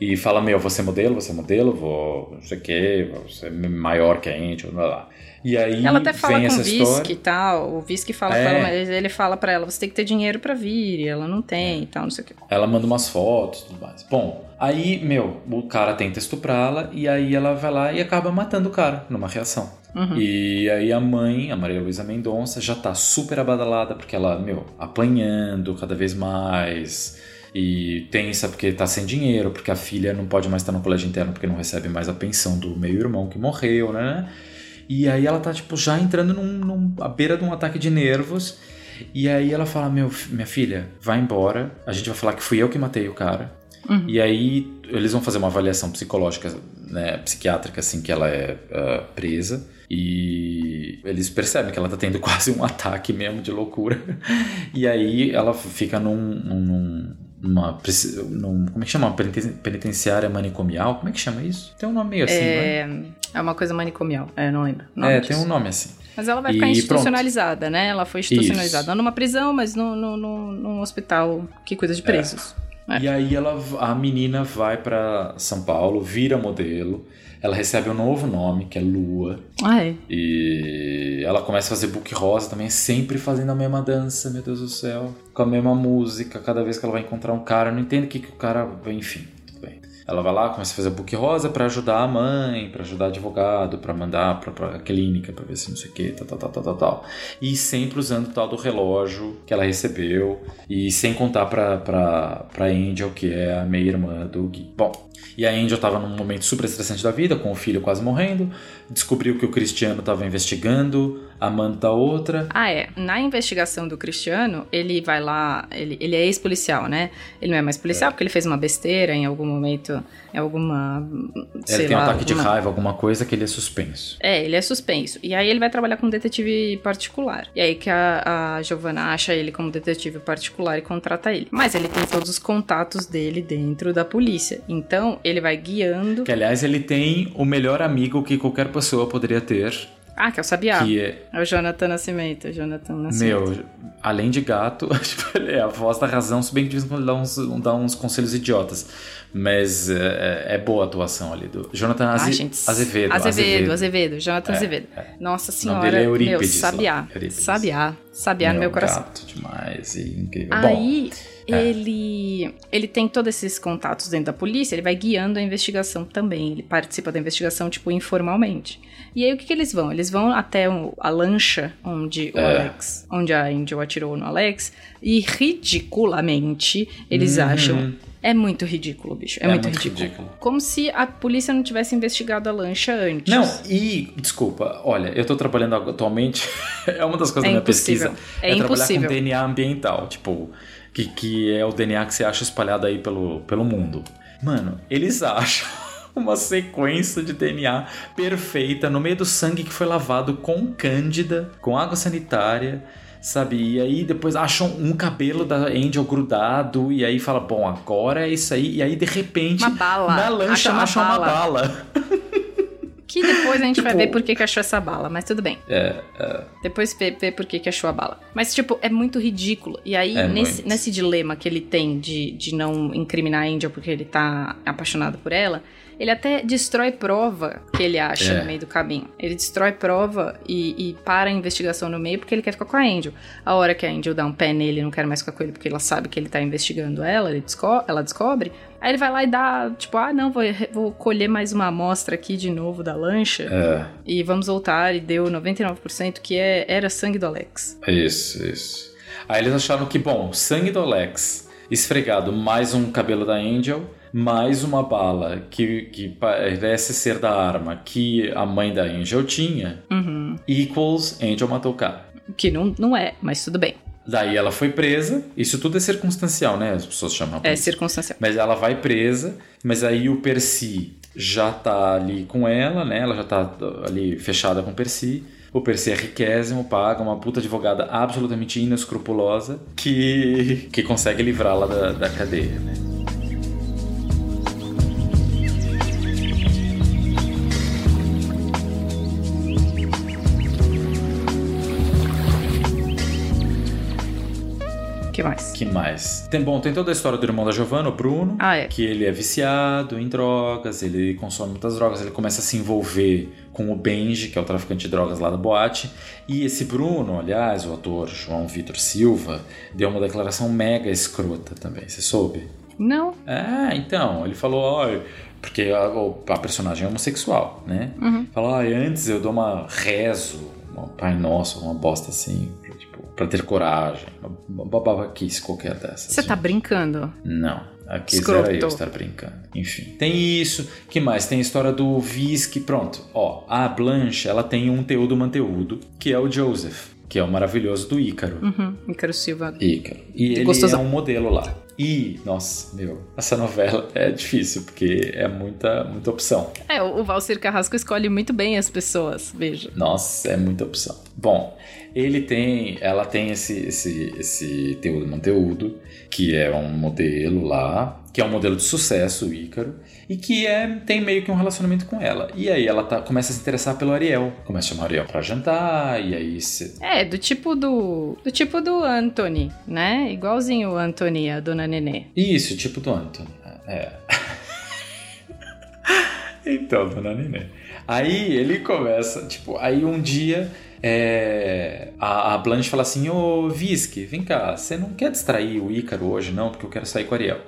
E fala, meu, vou ser modelo, vou ser modelo, vou não sei o quê, vou ser maior que a Angel, blá blá. E aí Ela até fala vem com o história. e tal. O Visky fala É. ela, mas ele fala pra ela: você tem que ter dinheiro pra vir, e ela não tem e tal, não sei o que. Ela manda umas fotos e tudo mais. Bom, aí, meu, o cara tenta estuprá-la e aí ela vai lá e acaba matando o cara numa reação. Uhum. E aí a mãe, a Maria Luísa Mendonça, já tá super abadalada porque ela, meu, apanhando cada vez mais. E tensa porque tá sem dinheiro, porque a filha não pode mais estar no colégio interno porque não recebe mais a pensão do meio-irmão que morreu, né? E aí ela tá, tipo, já entrando num, num, à beira de um ataque de nervos. E aí ela fala: Meu, minha filha, vai embora. A gente vai falar que fui eu que matei o cara. E aí eles vão fazer uma avaliação psicológica, né, psiquiátrica, assim, que ela é ah, presa. E eles percebem que ela tá tendo quase um ataque mesmo de loucura. E aí ela fica num. num numa, preci- num- como é que chama? Uma peniten- penitenciária manicomial? Como é que chama isso? Tem um nome meio assim, né? é, é uma coisa manicomial, é, não lembro. É, disso. tem um nome assim. Mas ela vai E ficar pronto. institucionalizada, né? Ela foi institucionalizada. Isso. Não numa prisão, mas no, no, num hospital que cuida de presos. É. E aí ela, a menina vai pra São Paulo, vira modelo. Ela recebe um novo nome, que é Lua. Ah, é. E ela começa a fazer book rosa também, sempre fazendo a mesma dança, meu Deus do céu. Com a mesma música, cada vez que ela vai encontrar um cara, eu não entendo o que, que o cara. Enfim. Ela vai lá, começa a fazer book rosa pra ajudar a mãe, pra ajudar advogado, pra mandar pra, pra clínica, pra ver se não sei o que, tal, tal, tal, tal, tal, tal. E sempre usando o tal do relógio que ela recebeu, e sem contar pra, pra, pra Angel, que é a meia-irmã do Gui. Bom, e a Angel tava num momento super estressante da vida, com o filho quase morrendo, descobriu que o Cristiano tava investigando, amando da outra. Ah, é. Na investigação do Cristiano, ele vai lá, ele, ele é ex-policial, né? Ele não é mais policial porque ele fez uma besteira em algum momento, em alguma. sei Ele tem um lá, ataque de alguma- raiva, alguma coisa que ele é suspenso. É, ele é suspenso. E aí ele vai trabalhar como detetive particular. E aí que a, a Giovanna acha ele como detetive particular e contrata ele. Mas ele tem todos os contatos dele dentro da polícia. Então ele vai guiando. Que aliás ele tem o melhor amigo que qualquer pessoa poderia ter, Ah, que é o Sabiá. Que é, É o Jonathan Nascimento. Jonathan Nascimento. meu, além de gato, ele é a voz da razão, se bem que de vez em quando dá uns, dá uns conselhos idiotas. Mas é, é boa a atuação ali do Jonathan Aze- Ah, gente, Azevedo. Azevedo, Azevedo, Jonathan É, Azevedo. Nossa dele senhora, é meu, lá, Sabiá. Sabiá. No meu coração. Gato demais e incrível. Bom, Aí é. ele ele tem todos esses contatos dentro da polícia, ele vai guiando a investigação também, ele participa da investigação tipo informalmente. E aí o que, que eles vão? Eles vão até a lancha onde o É. Alex, onde a Angel atirou no Alex e ridiculamente eles Uhum. acham é muito ridículo, bicho. É, É muito, muito ridículo. ridículo. Como se a polícia não tivesse investigado a lancha antes. Não, e, desculpa, olha, eu tô trabalhando atualmente, é uma das coisas É da minha impossível. pesquisa, É trabalhar impossível. com DNA ambiental, tipo, que, que é o DNA que você acha espalhado aí pelo, pelo mundo. Mano, eles acham uma sequência de DNA perfeita no meio do sangue que foi lavado com cândida, com água sanitária, sabe? E aí depois acham um cabelo da Angel grudado e aí fala, bom, agora é isso aí. E aí de repente, Uma bala. na lancha Acha uma acham uma bala. bala. Que depois a gente vai Tipo- ver por que, que achou essa bala, mas tudo bem. É, é. Depois vê, vê por que, que achou a bala. Mas, tipo, é muito ridículo. E aí, É nesse, muito. nesse dilema que ele tem de, de não incriminar a Angel porque ele tá apaixonado por ela, ele até destrói prova que ele acha É. no meio do caminho. Ele destrói prova e, e para a investigação no meio porque ele quer ficar com a Angel. A hora que a Angel dá um pé nele e não quer mais ficar com ele porque ela sabe que ele tá investigando ela, ele desco ela descobre. Aí ele vai lá e dá, tipo, ah, não, vou, vou colher mais uma amostra aqui de novo da lancha. É, E vamos voltar, e deu 99% que é, era sangue do Alex. isso, isso. Aí eles acharam que, bom, sangue do Alex esfregado, mais um cabelo da Angel, mais uma bala que, que parece ser da arma que a mãe da Angel tinha, Uhum. equals Angel matou o cara. Que não, não é, mas tudo bem. Daí ela foi presa, isso tudo é circunstancial, né? As pessoas chamam É circunstancial. Mas ela vai presa, mas aí o Percy já tá ali com ela, né? Ela já tá ali fechada com o Percy. O Percy é riquésimo, paga uma puta advogada absolutamente inescrupulosa que, que consegue livrá-la da, da cadeia, né? Que mais? que mais? Tem, bom, tem toda a história do irmão da Giovanna, o Bruno, Ah, é. que ele é viciado em drogas, ele consome muitas drogas, ele começa a se envolver com o Benji, que é o traficante de drogas lá da boate. E esse Bruno, aliás, o ator João Vitor Silva, deu uma declaração mega escrota também, você soube? Não. É, então, ele falou, ó, porque a, a personagem é homossexual, né? Uhum. Falou, ó, antes eu dou uma rezo, um Pai Nosso, uma bosta assim, pra, pra ter coragem, uma babaquice qualquer dessas. Você tá brincando? Não, aqui Escroto. era eu estar brincando. Enfim, tem isso. que mais? Tem a história do Visque. Pronto, ó, a Blanche, ela tem um teudo manteudo, que é o Joseph, que é o maravilhoso do Ícaro. Uhum. Ícaro Silva. Ícaro. E ele Gostosão. é um modelo lá. E, nossa, meu, essa novela é difícil, porque é muita, muita opção. É, o o Valcir Carrasco escolhe muito bem as pessoas, veja. Nossa, é muita opção. Bom, ele tem, ela tem esse esse esse teudo manteúdo, que é um modelo lá, que é um modelo de sucesso, o Ícaro, e que é tem meio que um relacionamento com ela. E aí ela tá, começa a se interessar pelo Ariel, começa a chamar o Ariel pra jantar, e aí se, É, do tipo do. Do tipo do Anthony, né? Igualzinho o Anthony, a dona Nenê. Isso, tipo do Anthony. É. então, dona Nenê. Aí ele começa, tipo, aí um dia é, a, a Blanche fala assim: Ô Visque, vem cá, você não quer distrair o Ícaro hoje, não? Porque eu quero sair com o Ariel.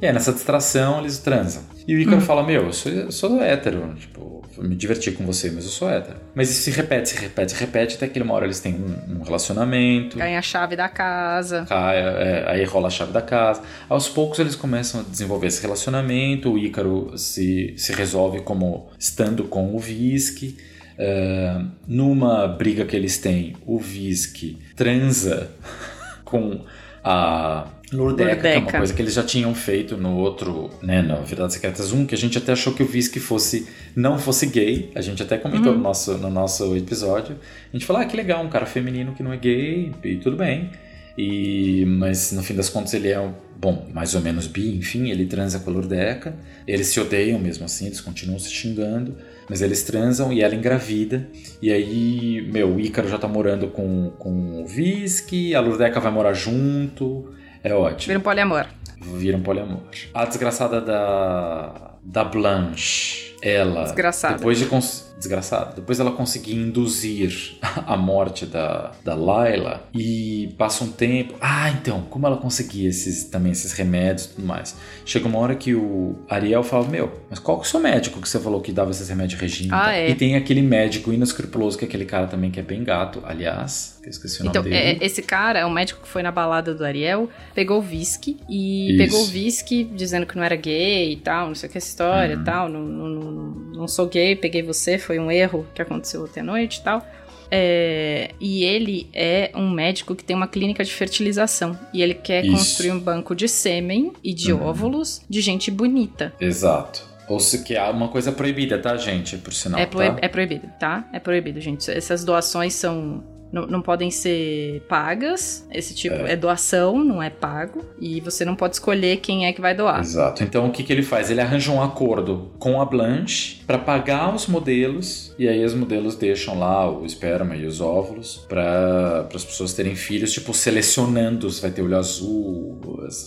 E aí, nessa distração, eles transam. E o Ícaro fala: Meu, eu sou, eu sou hétero, tipo, eu me diverti com você, mas eu sou hétero. Mas isso se repete, se repete, se repete, até que uma hora eles têm um, um relacionamento. Ganha a chave da casa. Cai, é, aí rola a chave da casa. Aos poucos eles começam a desenvolver esse relacionamento. O Ícaro se, se resolve como estando com o Visque. É, numa briga que eles têm, o Visque transa com a Lurdeca, que é uma Lurdeca. coisa que eles já tinham feito no outro, né, no Verdades Secretas 1, que a gente até achou que o Visque fosse, não fosse gay. A gente até comentou Uhum. no, nosso, no nosso episódio. A gente falou, ah, que legal, um cara feminino que não é gay, e tudo bem. E, mas no fim das contas ele é, um- bom, mais ou menos bi, enfim, ele transa com a Lurdeca. Eles se odeiam mesmo assim, eles continuam se xingando, mas eles transam e ela engravida. E aí, meu, o Ícaro já tá morando com, com o Visky, a Lurdeca vai morar junto. É ótimo. Vira um poliamor. Vira um poliamor. A desgraçada da, da Blanche, ela. Desgraçada. Depois de cons- desgraçada. Depois ela conseguir induzir a morte da, da Layla e passa um tempo. Ah, então, como ela conseguia esses, também esses remédios e tudo mais? Chega uma hora que o Ariel fala: Meu, mas qual que é o seu médico que você falou que dava esses remédios Regina? Ah, é. E tem aquele médico inescrupuloso, que é aquele cara também que é bem gato, aliás, que eu esqueci o nome Então, dele. é, esse cara é um médico que foi na balada do Ariel, pegou o whisky e Isso. pegou o whisky dizendo que não era gay e tal, não sei o que, essa história Uhum. e tal, não, não, não, não sou gay, peguei você, foi um erro que aconteceu ontem à noite e tal. É, e ele é um médico que tem uma clínica de fertilização. E ele quer Isso. construir um banco de sêmen e de Uhum. óvulos de gente bonita. Exato. Ou se que é uma coisa proibida, tá, gente? Por sinal. é, proib- tá? é proibido, tá? É proibido, gente. Essas doações são. Não, não podem ser pagas. Esse tipo é. doação, não é pago. E você não pode escolher quem é que vai doar. Exato. Então o que, que ele faz? Ele arranja um acordo com a Blanche para pagar os modelos e aí os modelos deixam lá o esperma e os óvulos para as pessoas terem filhos, tipo selecionando se vai ter olho azul.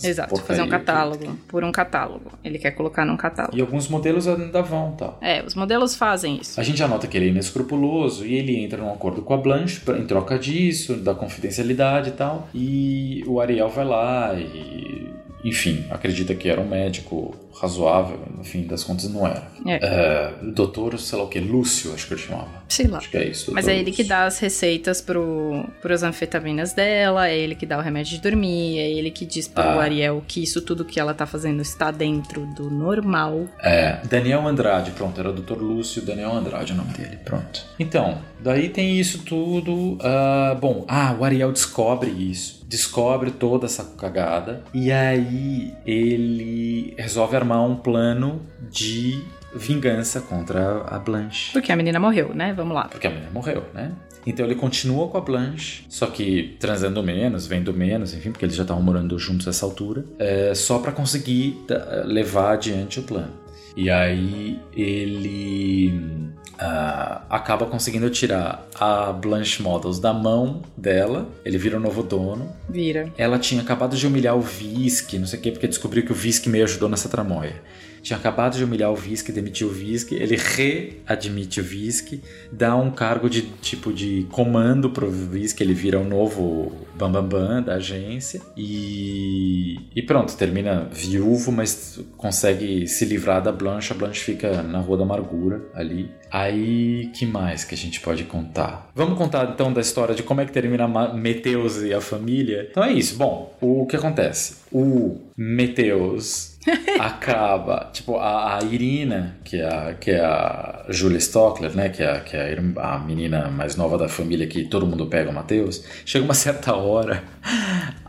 Exato, fazer um catálogo. Por um catálogo. Ele quer colocar num catálogo. E alguns modelos ainda vão, tá? É, os modelos fazem isso. A gente já nota que ele é inescrupuloso e ele entra num acordo com a Blanche em troca disso, da confidencialidade e tal. E o Ariel vai lá e, enfim, acredita que era um médico razoável, no fim das contas não era. É. É, doutor, sei lá o que, Lúcio, acho que ele chamava. Sei lá. Acho que é isso. Mas doutor é ele que Lúcio. dá as receitas pro, pros anfetaminas dela, é ele que dá o remédio de dormir, é ele que diz pro Ah. Ariel que isso tudo que ela tá fazendo está dentro do normal. É, Daniel Andrade, pronto, era o Dr. Lúcio Daniel Andrade o nome dele, pronto. Então, daí tem isso tudo. ah, bom, ah, o Ariel descobre isso. Descobre toda essa cagada. E aí ele resolve armar um plano de vingança contra a Blanche. Porque a menina morreu, né? Vamos lá. Porque a menina morreu, né? Então ele continua com a Blanche, só que transando menos, vendo menos, enfim, porque eles já estavam morando juntos nessa altura, é, só pra conseguir levar adiante o plano. E aí ele ah, acaba conseguindo tirar a Blanche Models da mão dela, ele vira o novo dono. Vira. Ela tinha acabado de humilhar o Visky, não sei o que, porque descobriu que o Visky meio ajudou nessa tramóia. Tinha acabado de humilhar o Visky, demitiu o Visky, ele readmite o Visky, dá um cargo de tipo de comando pro Visky, ele vira o novo bambambam bam, bam da agência e, e pronto, termina viúvo, mas consegue se livrar da Blanche, a Blanche fica na Rua da Amargura ali. Aí, que mais que a gente pode contar? Vamos contar então da história de como é que termina Meteus e a família? Então é isso. Bom, o que acontece? O Meteus acaba, tipo, a, a Irina, que é a, que é a Julia Stockler, né, que é, a- que é a, menina mais nova da família que todo mundo pega o Matheus, chega uma certa hora,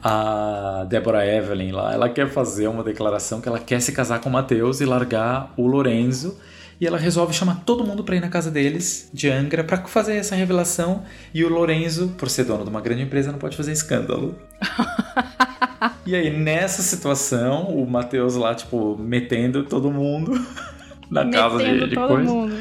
a Deborah Evelyn lá, ela quer fazer uma declaração que ela quer se casar com o Matheus e largar o Lorenzo, e ela resolve chamar todo mundo pra ir na casa deles, de Angra, pra fazer essa revelação. E o Lorenzo, por ser dono de uma grande empresa, não pode fazer escândalo. e aí, nessa situação, o Matheus lá, tipo, metendo todo mundo na casa de, Metendo de todo coisa. mundo.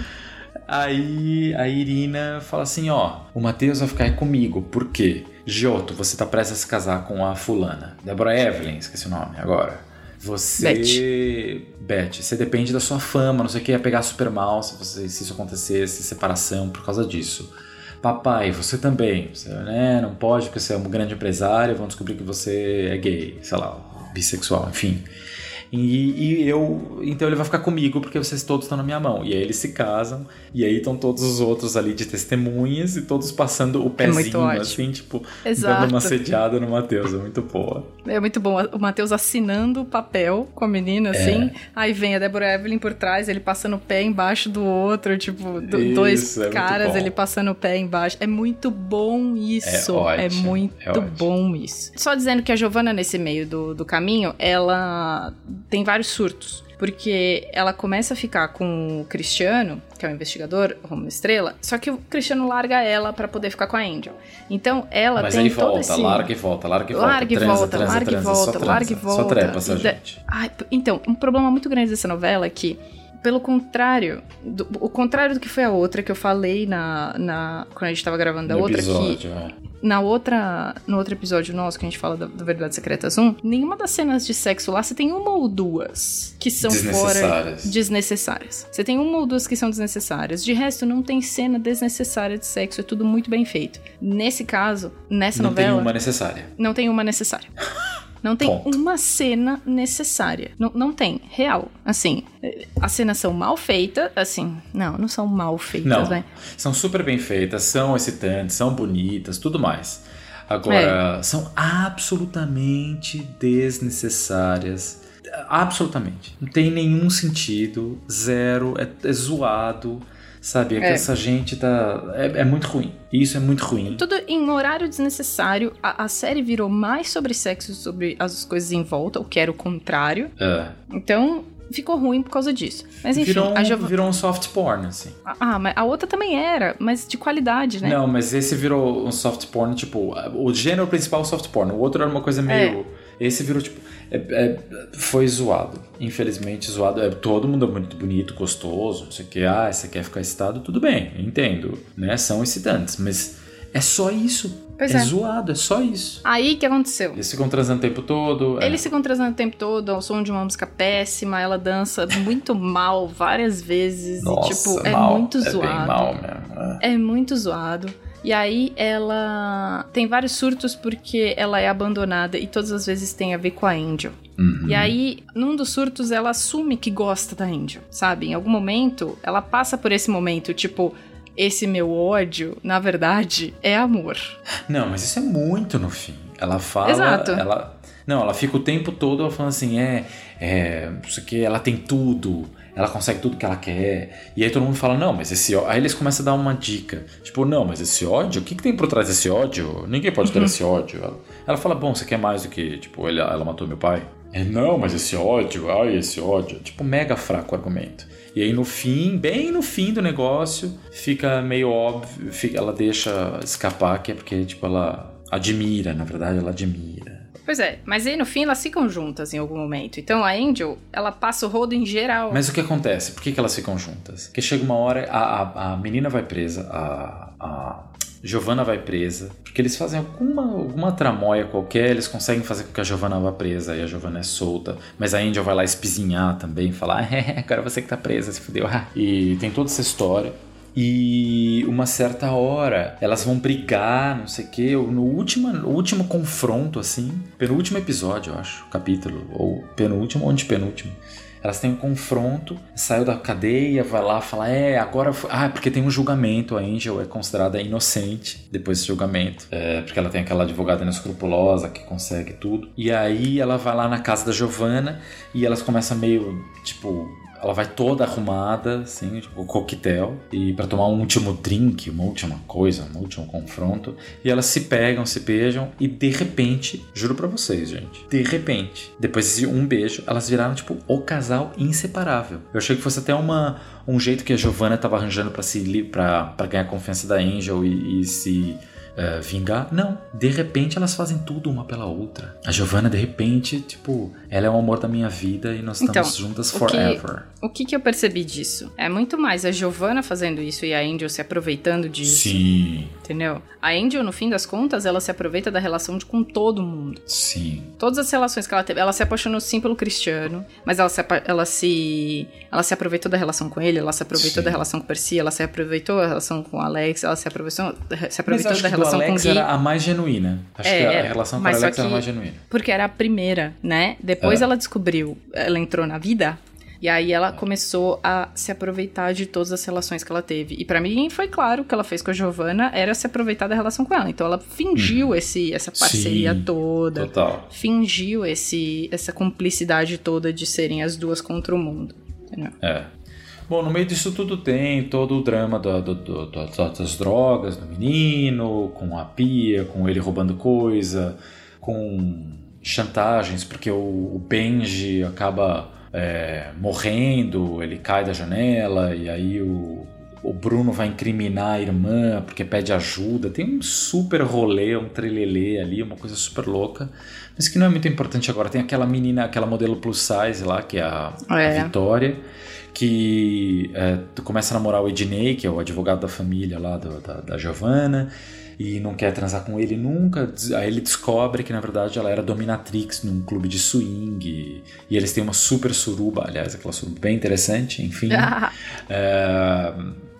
Aí a Irina fala assim: ó, o Matheus vai ficar comigo, por quê? Giotto, você tá prestes a se casar com a fulana. Deborah Evelyn, esqueci o nome agora. Você. Beth, você depende da sua fama, não sei o que, ia pegar super mal se, você, se isso acontecesse, separação por causa disso. Papai, você também, você né, não pode porque você é um grande empresário, vão descobrir que você é gay, sei lá, bissexual, enfim. E, e eu. Então ele vai ficar comigo porque vocês todos estão na minha mão. E aí eles se casam, e aí estão todos os outros ali de testemunhas e todos passando o É muito pezinho, ótimo. assim, tipo, Exato. dando uma sediada no Matheus. É muito boa. É muito bom. O Matheus assinando o papel com a menina, É. assim. Aí vem a Deborah Evelyn por trás, ele passando o pé embaixo do outro, tipo, do- Isso, dois é muito caras, ele passando o pé embaixo. É muito bom isso. É ótimo, muito é ótimo. bom isso. Só dizendo que a Giovanna, nesse meio do, do caminho, ela tem vários surtos. Porque ela começa a ficar com o Cristiano, que é o investigador, Romulo Estrela, só que o Cristiano larga ela pra poder ficar com a Angel. Então ela Mas tem aí todo volta, esse... larga e volta, larga e volta. Larga e volta, transa, larga e transa, só volta, transa, larga e volta. Só trepa essa E gente. Ai, então, um problema muito grande dessa novela é que, pelo contrário, do- o contrário do que foi a outra que eu falei na, na quando a gente tava gravando da No outra episódio, que é. Na outra no outro episódio nosso que a gente fala da, da Verdade Secretas 1, nenhuma das cenas de sexo lá você tem uma ou duas que são fora Desnecessárias. desnecessárias. Você tem uma ou duas que são desnecessárias. De resto, não tem cena desnecessária de sexo. É tudo muito bem feito. Nesse caso, nessa Não tem novela, uma necessária. não tem uma necessária. Não tem Ponto. uma cena necessária. Não, não tem. Real. Assim, as cenas são mal feitas. Assim, não, não são mal feitas, Não, vai. são super bem feitas, são excitantes, são bonitas, tudo mais. Agora, são absolutamente desnecessárias. Absolutamente. Não tem nenhum sentido, zero, é, é zoado, sabe? É que É. essa gente tá. É, é muito ruim. Isso é muito ruim. Tudo em horário desnecessário. A, a série virou mais sobre sexo, sobre as coisas em volta, o que era o contrário. É. Então, ficou ruim por causa disso. Mas enfim, virou, um, virou um soft porn, assim. Ah, mas a outra também era, mas de qualidade, né? Não, mas esse virou um soft porn, tipo, o gênero principal é soft porn, o outro era uma coisa meio. Esse virou, tipo. É- é- foi zoado. Infelizmente, zoado. É, todo mundo é muito bonito, gostoso, não sei o que. Ah, você quer ficar excitado? Tudo bem, entendo. Né? São excitantes, mas é só isso. Pois é, é. zoado, é só isso. Aí, que aconteceu? Eles ficam transando o tempo todo. é. Eles ficam transando o tempo todo ao som de uma música péssima, ela dança muito mal várias vezes. Nossa, e, tipo, é mal, muito é zoado. bem mal mesmo. é. É muito zoado. E aí ela tem vários surtos porque ela é abandonada e todas as vezes tem a ver com a Angel. Uhum. E aí, num dos surtos, ela assume que gosta da Angel, sabe? Em algum momento, ela passa por esse momento, tipo, esse meu ódio, na verdade, é amor. Não, mas isso é muito no fim. Ela fala. Exato. Ela, não, ela fica o tempo todo falando assim: é, é. Isso aqui, ela tem tudo. Ela consegue tudo que ela quer. E aí todo mundo fala: não, mas esse ódio. Aí eles começam a dar uma dica: tipo, não, mas esse ódio? O que, que tem por trás desse ódio? Ninguém pode ter esse ódio. Ela, ela fala: bom, você quer mais do que, tipo, ele, ela matou meu pai? Ele, não, mas esse ódio, ai, esse ódio. Tipo, mega fraco o argumento. E aí no fim, bem no fim do negócio, fica meio óbvio, fica- ela deixa escapar que é porque, tipo, ela admira, na verdade, ela admira. Pois é, mas aí no fim elas ficam juntas em algum momento. Então a Angel, ela passa o rodo em geral. Mas o que acontece? Por que, que elas ficam juntas? Porque chega uma hora, a, a, a menina vai presa, a, a Giovanna vai presa, porque eles fazem alguma, alguma tramóia qualquer, eles conseguem fazer com que a Giovanna vá presa e a Giovanna é solta, mas a Angel vai lá espizinhar também, falar, é, agora você que tá presa, se fudeu. E tem toda essa história. E uma certa hora elas vão brigar, não sei o que. No último, no último confronto, assim, penúltimo episódio, eu acho, capítulo, ou penúltimo ou antepenúltimo. Elas têm um confronto, saiu da cadeia, vai lá falar, é, agora. foi- Ah, porque tem um julgamento, a Angel é considerada inocente depois desse julgamento. É, porque ela tem aquela advogada inescrupulosa que consegue tudo. E aí ela vai lá na casa da Giovanna e elas começam meio, tipo, ela vai toda arrumada, assim, tipo, coquetel, e para tomar um último drink, uma última coisa, um último confronto, e elas se pegam, se beijam, e de repente, juro pra vocês, gente, de repente, depois de um beijo, elas viraram, tipo, o casal inseparável. Eu achei que fosse até uma, um jeito que a Giovanna tava arranjando pra se pra ganhar a confiança da Angel e, e se eh, vingar. Não, de repente elas fazem tudo uma pela outra. A Giovanna, de repente, tipo, ela é o amor da minha vida e nós Então, estamos juntas o que- forever. O que, que eu percebi disso? É muito mais a Giovanna fazendo isso e a Angel se aproveitando disso. Sim, Entendeu? A Angel, no fim das contas, ela se aproveita da relação de, com todo mundo. sim. Todas as relações que ela teve. Ela se apaixonou sim pelo Cristiano, mas ela se, ela se, ela se aproveitou da relação com ele, ela se aproveitou Sim. da relação com o Percy, ela se aproveitou da relação com o Alex, ela se aproveitou, se aproveitou da que relação com o Alex Gui. era a mais genuína. Acho É, que a, a era. relação com só Alex era que- mais genuína. Porque era a primeira, né? Depois É. ela descobriu, ela entrou na vida. E aí ela começou a se aproveitar de todas as relações que ela teve. E pra mim foi claro que ela fez com a Giovanna era se aproveitar da relação com ela. Então ela fingiu esse, essa parceria. Sim, toda. Total. Fingiu esse, essa cumplicidade toda de serem as duas contra o mundo. Entendeu? É. Bom, no meio disso tudo tem todo o drama do- do- do- das drogas do menino, com a pia, com ele roubando coisa, com chantagens, porque o, o Benji acaba é, morrendo, ele cai da janela e aí o, o Bruno vai incriminar a irmã porque pede ajuda. Tem um super rolê, um trelelê ali, uma coisa super louca. Mas que não é muito importante agora. Tem aquela menina, aquela modelo plus size lá, que é a, a É. Vitória, que é, começa a namorar o Ednei, que é o advogado da família lá do- da, da Giovanna, e não quer transar com ele nunca. Aí ele descobre que na verdade ela era dominatrix num clube de swing. E eles têm uma super suruba, aliás, aquela suruba bem interessante, enfim. É,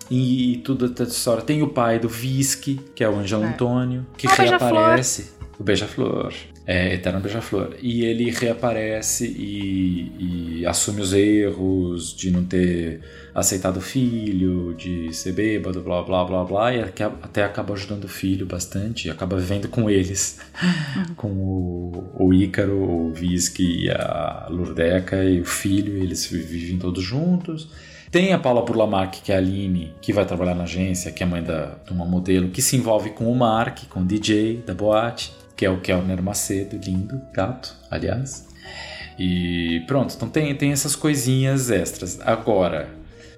e tudo essa história. Tem o pai do Visky, que é o Ângelo É. Antônio, que Ah, reaparece. O Beija-Flor. É, Eterno Beija-Flor. E ele reaparece e, e assume os erros de não ter aceitado o filho, de ser bêbado, blá blá blá blá. E até acaba ajudando o filho bastante. E acaba vivendo com eles. com o, o Ícaro, o Visky e a Lurdeca e o filho. E eles vivem todos juntos. Tem a Paula Burlamac, que é a Aline, que vai trabalhar na agência, que é mãe da, de uma modelo, que se envolve com o Mark, com o DJ da boate, que é o Kelner Macedo, lindo, gato, aliás. E pronto, então tem, tem essas coisinhas extras. Agora,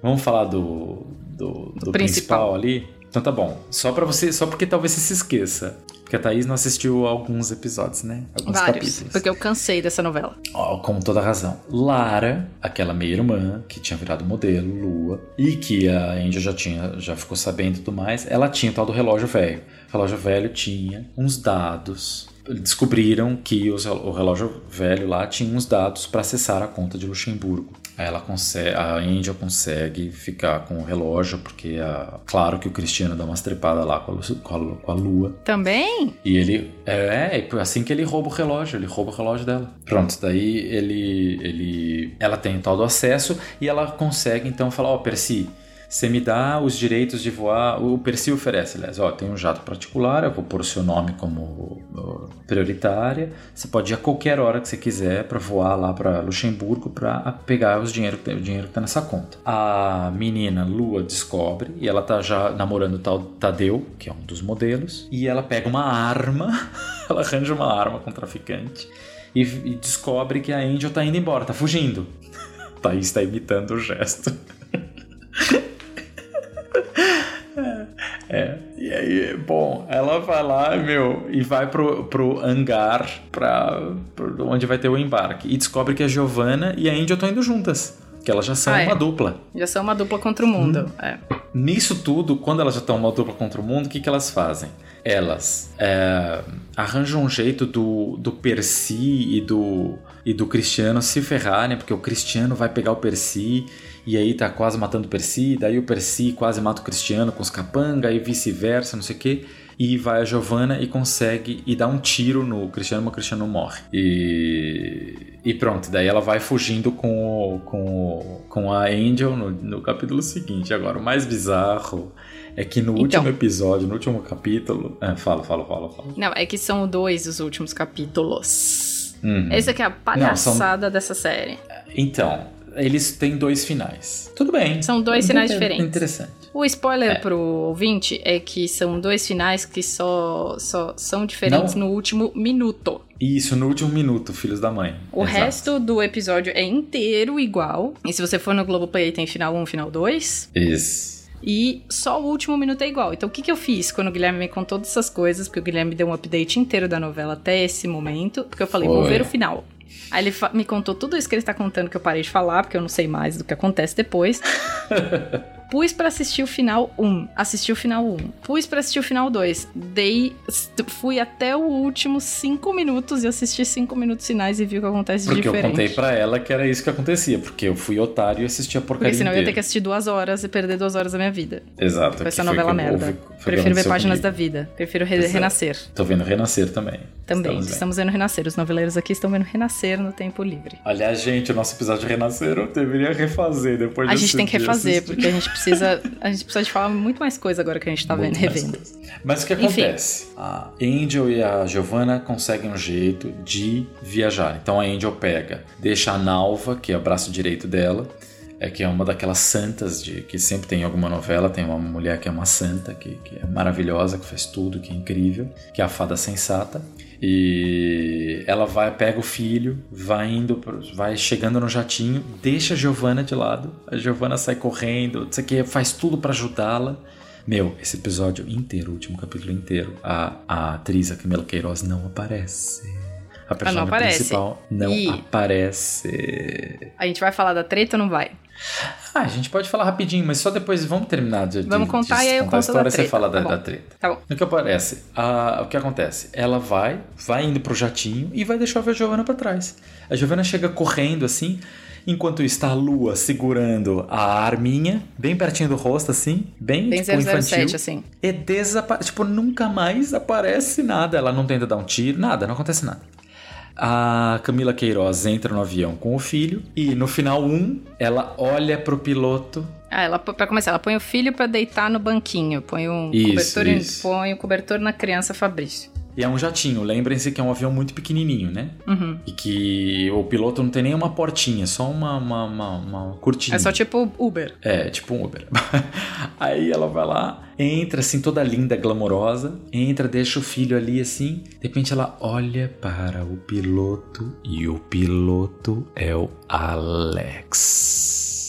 vamos falar do, do, do principal. principal. ali? Então tá bom. Só para você, só porque talvez você se esqueça. Porque a Thaís não assistiu alguns episódios, né? Alguns Vários. capítulos. Porque eu cansei dessa novela. Ó, com toda razão. Lara, aquela meia-irmã que tinha virado modelo, Lua, e que a Angel já tinha, já ficou sabendo e tudo mais, ela tinha o tal do relógio velho. O relógio velho tinha uns dados. Descobriram que o relógio velho lá tinha uns dados para acessar a conta de Luxemburgo. Ela consegue, a Angel consegue ficar com o relógio, porque a- claro que o Cristiano dá umas trepadas lá com a, com a- com a Lua. Também? E ele. É, é assim que ele rouba o relógio, ele rouba o relógio dela. Pronto, daí ele. ele ela tem o tal do acesso e ela consegue então falar: Ó, Percy, você me dá os direitos de voar. O Percy oferece, aliás, ó, tem um jato particular, eu vou pôr o seu nome como prioritária. Você pode ir a qualquer hora que você quiser para voar lá para Luxemburgo para pegar os dinheiro, o dinheiro que tá nessa conta. A menina Lua descobre e ela tá já namorando o tal Tadeu, que é um dos modelos, e ela pega uma arma, ela arranja uma arma com o traficante e, e descobre que a Angel tá indo embora, tá fugindo. Thaís tá imitando o gesto. É, e aí, bom, ela vai lá, meu, e vai pro, pro hangar pra, pro- onde vai ter o embarque. E descobre que a Giovanna e a Angel estão indo juntas. Que elas já são Ah, é. uma dupla. Já são uma dupla contra o mundo. Hum. É. Nisso tudo, quando elas já estão uma dupla contra o mundo, o que, que elas fazem? Elas é, arranjam um jeito do, do Percy e do, e do Cristiano se ferrarem, porque o Cristiano vai pegar o Percy e aí tá quase matando o Percy, daí o Percy quase mata o Cristiano com os capanga e vice-versa, não sei o quê. E vai a Giovanna e consegue e dá um tiro no Cristiano, mas o Cristiano morre. E, e pronto, daí ela vai fugindo com, o- com, o- com a Angel no, no capítulo seguinte. Agora, o mais bizarro é que no Então. último episódio, no último capítulo. É, fala, fala, fala, fala. Não, é que são dois os últimos capítulos. Uhum. Esse aqui é a palhaçada dessa série. Então, eles têm dois finais. Tudo bem. São dois finais diferentes. Interessante. O spoiler É. pro ouvinte é que são dois finais que só, só são diferentes Não. no último minuto. Isso, no último minuto, filhos da mãe. O Exato. resto do episódio é inteiro igual. E se você for no Globoplay, tem final 1, final 2. Isso. E só o último minuto é igual. Então o que, que eu fiz quando o Guilherme me contou todas essas coisas? Porque o Guilherme deu um update inteiro da novela até esse momento. Porque eu falei, vou Foi. ver o final. Aí ele me contou tudo isso que ele está contando que eu parei de falar, porque eu não sei mais do que acontece depois. Pus pra assistir o final 1. Assisti o final 1. Pus pra assistir o final 2. Dei. Fui até o último 5 minutos e assisti 5 minutos finais e vi o que acontece de Porque eu diferente. contei pra ela que era isso que acontecia, porque eu fui otário e assisti a porcaria Porque senão eu ia ter inteira. que assistir duas horas e perder duas horas da minha vida. Exato. Com essa novela merda. houve- Prefiro ver Páginas comigo. da Vida. Prefiro re- Exato. renascer. Tô vendo Renascer também. Também. Estamos Estamos, vendo renascer. Os noveleiros aqui estão vendo renascer no tempo livre. Aliás, gente, o nosso episódio de Renascer eu deveria refazer depois A gente tem que refazer, assistir. porque a gente precisa. A gente precisa de falar muito mais coisa agora que a gente tá vendo, Muito revendo. coisa. Mas o que Enfim. acontece? A Angel e a Giovanna conseguem um jeito de viajar. Então a Angel pega, deixa a Nalva, que é o braço direito dela, é que é uma daquelas santas de que sempre tem em alguma novela, tem uma mulher que é uma santa, que, que é maravilhosa, que faz tudo, que é incrível, que é a fada sensata. E ela vai, pega o filho, vai indo, vai chegando no jatinho, deixa a Giovanna de lado. A Giovanna sai correndo, não sei o que, faz tudo pra ajudá-la. Meu, esse episódio inteiro, o último capítulo inteiro, a, a atriz, a Camila Queiroz, não aparece. A personagem aparece. principal não E- aparece. A gente vai falar da treta ou não vai? Ah, a gente pode falar rapidinho, mas só depois vamos terminar de, de- Vamos contar de e aí eu contar a história, você treta. fala da, Tá da treta. Tá bom. No que aparece, a- o que acontece? Ela vai, vai indo pro jatinho e vai deixar a Giovanna pra trás. A Giovanna chega correndo assim, enquanto está a Lua segurando a arminha, bem pertinho do rosto, assim, bem, Bem tipo, infantil. 007, assim. E desaparece, tipo, nunca mais aparece nada. Ela não tenta dar um tiro, nada, não acontece nada. A Camila Queiroz entra no avião com o filho e no final um, ela olha pro piloto Ah, ela, pra começar, ela põe o filho pra deitar no banquinho. Põe um Isso, cobertor, isso. põe o cobertor na criança Fabrício. E é um jatinho, lembrem-se que é um avião muito pequenininho, né? Uhum. E que o piloto não tem nem uma portinha, só uma, uma, uma, uma cortina. É só tipo Uber. É, tipo um Uber. Aí ela vai lá, entra assim, toda linda, glamourosa, entra, deixa o filho ali assim. De repente ela olha para o piloto e o piloto é o Alex.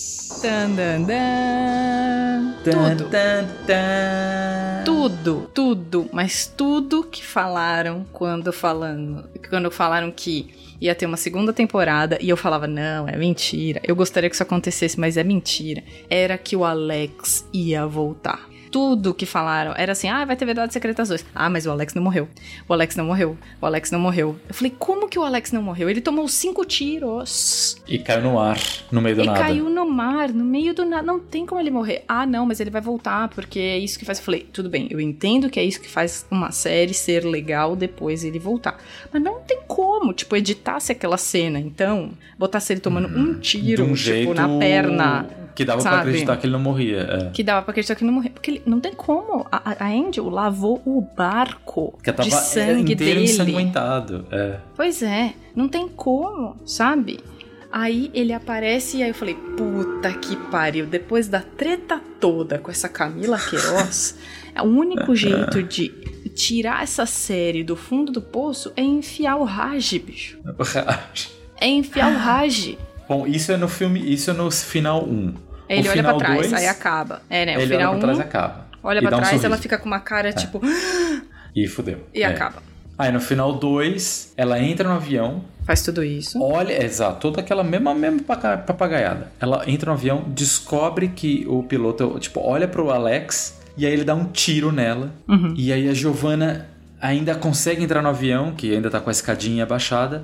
Tan, dan, dan. Tudo. tan, tan. Tudo, tudo, mas tudo que falaram quando falando, quando falaram que ia ter uma segunda temporada e eu falava não, é mentira. Eu gostaria que isso acontecesse, mas é mentira. Era que o Alex ia voltar. Tudo que falaram era assim: ah, vai ter Verdades Secretas 2. Ah, mas o Alex não morreu. O Alex não morreu. O Alex não morreu. Eu falei: como que o Alex não morreu? Ele tomou cinco tiros. E caiu no ar, no meio do E nada. caiu no mar, no meio do nada. Não tem como ele morrer. Ah, não, mas ele vai voltar, porque é isso que faz. Eu falei, tudo bem, eu entendo que é isso que faz uma série ser legal depois ele voltar. Mas não tem como, tipo, editasse aquela cena, então, botasse ele tomando um tiro, um tipo, jeito na perna. Que dava pra sabe? acreditar que ele não morria. É. Que dava pra acreditar que ele não morreu. Porque ele não tem como. A, a Angel lavou o barco Que tava de sangue dele. ensanguentado. É. Pois é, não tem como, sabe? Aí ele aparece e aí eu falei, puta que pariu, depois da treta toda com essa Camila Queiroz, o único jeito de tirar essa série do fundo do poço é enfiar o Raj, bicho. É enfiar o Raj. Bom, isso é no filme, isso é no final 1. Ele o olha pra trás, dois, aí acaba. É, né? O Ele olha final pra trás e um, acaba. olha E pra dá um trás, ela fica com uma cara tipo. E fudeu. E É. acaba. Aí no final 2, ela entra no avião, Faz tudo isso. olha, exato, toda aquela mesma, mesma paga- papagaiada. Ela entra no avião, descobre que o piloto, tipo, olha pro Alex e aí ele dá um tiro nela. Uhum. E aí a Giovanna ainda consegue entrar no avião, que ainda tá com a escadinha abaixada,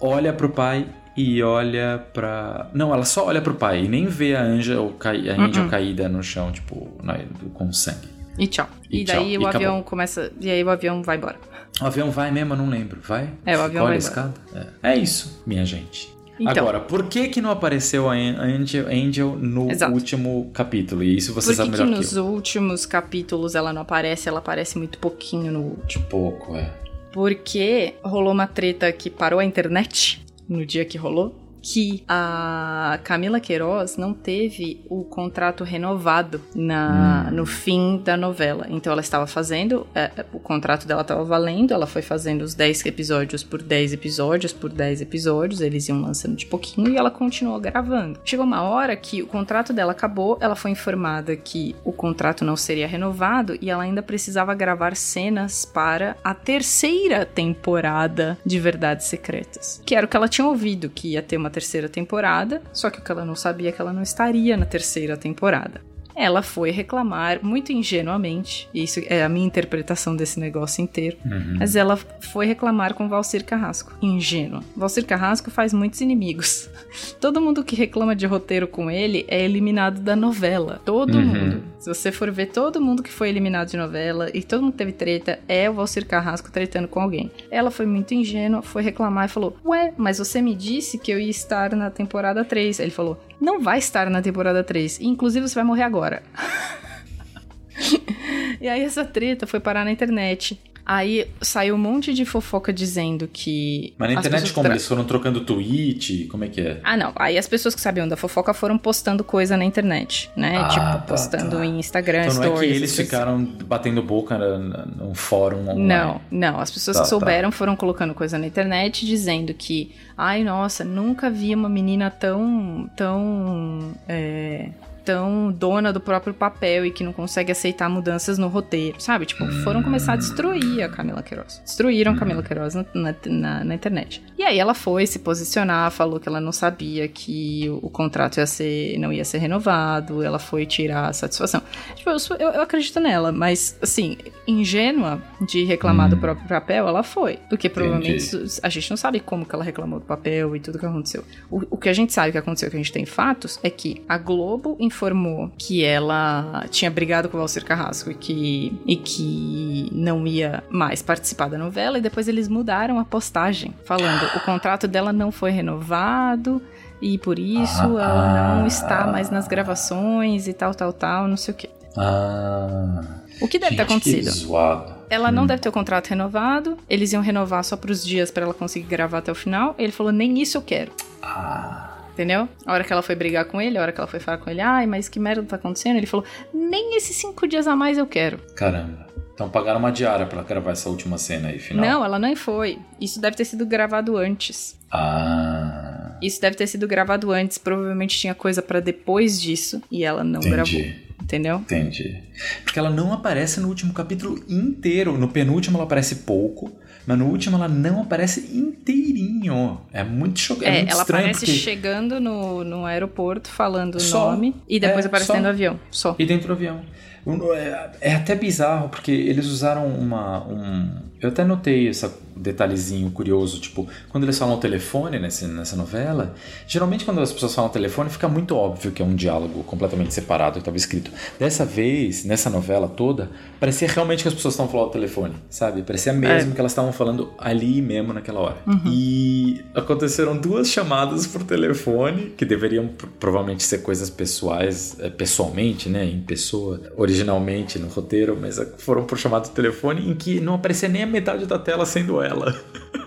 olha pro pai e olha pra. Não, ela só olha pro pai e nem vê a Angel, cai... a Angel Uhum. caída no chão, tipo, na- com sangue. E tchau. E E, daí tchau. o E avião acabou. começa. E aí o avião vai embora. O avião vai mesmo, eu não lembro. Vai? É, o avião Olha vai a escada. É. É isso, minha gente. Então. Agora, por que que não apareceu a An- Angel, Angel no Exato. último capítulo? E isso você Por sabe que, que melhor nos que eu. últimos capítulos ela não aparece? Ela aparece muito pouquinho no último. Pouco, é. Porque rolou uma treta que parou a internet no dia que rolou. Que a Camila Queiroz não teve o contrato renovado na, no fim da novela. Então ela estava fazendo, é, o contrato dela estava valendo, ela foi fazendo os 10 episódios por 10 episódios por 10 episódios, eles iam lançando de pouquinho e ela continuou gravando. Chegou uma hora que o contrato dela acabou, ela foi informada que o contrato não seria renovado e ela ainda precisava gravar cenas para a terceira temporada de Verdades Secretas. Que era o que ela tinha ouvido, que ia ter uma terceira temporada, só que o que ela não sabia é que ela não estaria na terceira temporada. Ela foi reclamar muito ingenuamente, e isso é a minha interpretação desse negócio inteiro, Uhum. mas ela foi reclamar com Valcir Carrasco. Ingênua. Valcir Carrasco faz muitos inimigos. Todo mundo que reclama de roteiro com ele é eliminado da novela. Todo Uhum. mundo. Se você for ver todo mundo que foi eliminado de novela e todo mundo que teve treta, é o Valcir Carrasco tretando com alguém. Ela foi muito ingênua, foi reclamar e falou: Ué, mas você me disse que eu ia estar na temporada 3. Aí ele falou: Não vai estar na temporada 3. Inclusive, você vai morrer agora. E aí essa treta foi parar na internet. Aí saiu um monte de fofoca dizendo que. Mas na internet, como? tra- Eles foram trocando tweet? Como é que é? Ah, não. Aí as pessoas que sabiam da fofoca foram postando coisa na internet, né? Ah, tipo, tá, postando tá. em Instagram, Então não é que stories. eles coisas. ficaram batendo boca num fórum online. Não, não. As pessoas Tá, que souberam foram colocando coisa na internet dizendo que, ai, nossa, nunca vi uma menina tão, tão, é, tão dona do próprio papel e que não consegue aceitar mudanças no roteiro, sabe? Tipo, foram começar a destruir a Camila Queiroz. Destruíram a Camila Queiroz na, na, na- internet. E aí ela foi se posicionar, falou que ela não sabia que o, o contrato ia ser, não ia ser renovado, ela foi tirar a satisfação. Tipo, eu, eu- eu acredito nela, mas, assim, ingênua de reclamar do próprio papel, ela foi. Porque provavelmente isso- a gente não sabe como que ela reclamou do papel e tudo que aconteceu. O, o que a gente sabe que aconteceu, que a gente tem fatos, é que a Globo informou que ela tinha brigado com o Valcir Carrasco e que, e que não ia mais participar da novela, e depois eles mudaram a postagem, falando o contrato dela não foi renovado. E por isso ela não está mais nas gravações e tal, tal, tal, não sei o quê. Ah. O que deve ter acontecido? Ela não deve ter o contrato renovado. Eles iam renovar só pros dias pra ela conseguir gravar até o final. Ele falou: nem isso eu quero. Entendeu? A hora que ela foi brigar com ele, a hora que ela foi falar com ele, ai, mas que merda tá acontecendo? Ele falou: nem esses cinco dias a mais eu quero. Caramba. Então pagaram uma diária pra gravar essa última cena aí, final. Não, ela nem foi. Isso deve ter sido gravado antes. Ah. Isso deve ter sido gravado antes. Provavelmente tinha coisa pra depois disso e ela não gravou. Entendi. Entendeu? Entendi. Porque ela não aparece no último capítulo inteiro. No penúltimo ela aparece pouco, mas no último ela não aparece inteirinho. É muito chocante. É, É, muito ela estranho aparece porque... chegando no, no aeroporto falando o nome e depois É, aparece só. dentro do avião. Só. E dentro do avião. É, é até bizarro, porque eles usaram uma. Um, eu até notei esse detalhezinho curioso, tipo, quando eles falam o telefone nessa, nessa novela, geralmente quando as pessoas falam telefone, fica muito óbvio que é um diálogo completamente separado que estava escrito. Dessa vez, nessa novela toda, parecia realmente que as pessoas estavam falando telefone, sabe? Parecia mesmo que elas estavam falando ali mesmo naquela hora. E aconteceram duas chamadas por telefone, que deveriam pr- provavelmente ser coisas pessoais, eh, pessoalmente, né? Em pessoa, originalmente no roteiro, mas foram por chamada de telefone em que não aparecia nem a metade da tela sendo ela.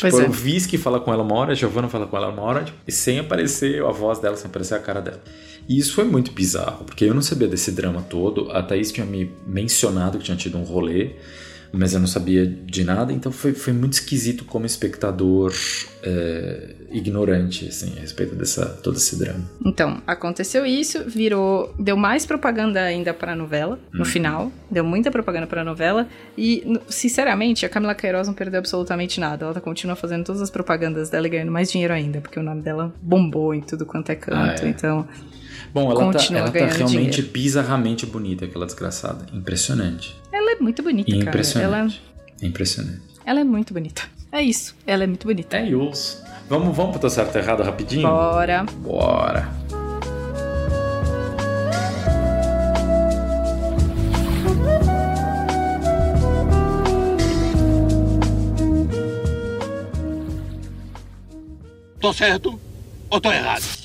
Pois tipo, é. o Visky fala com ela uma hora, a Giovanna fala com ela uma hora, tipo, e sem aparecer a voz dela, sem aparecer a cara dela. E isso foi muito bizarro, porque eu não sabia desse drama todo. A Thaís tinha me mencionado que tinha tido um rolê, mas eu não sabia de nada, então foi, foi muito esquisito como espectador é, ignorante, assim, a respeito dessa, todo esse drama. Então, aconteceu isso, virou. Deu mais propaganda ainda pra novela, no final. Deu muita propaganda pra novela. E, sinceramente, a Camila Queiroz não perdeu absolutamente nada. Ela continua fazendo todas as propagandas dela e ganhando mais dinheiro ainda, porque o nome dela bombou em tudo quanto é canto. Ah, é. Então, Bom, ela tá, ela tá realmente dinheiro. bizarramente bonita, aquela desgraçada. Impressionante. ela é muito bonita, cara. Ela, Impressionante. Impressionante. ela é muito bonita. É isso. Ela é muito bonita. É isso. Vamos, vamos pro teu certo e errado rapidinho? Bora. Bora. Tô certo ou tô errado?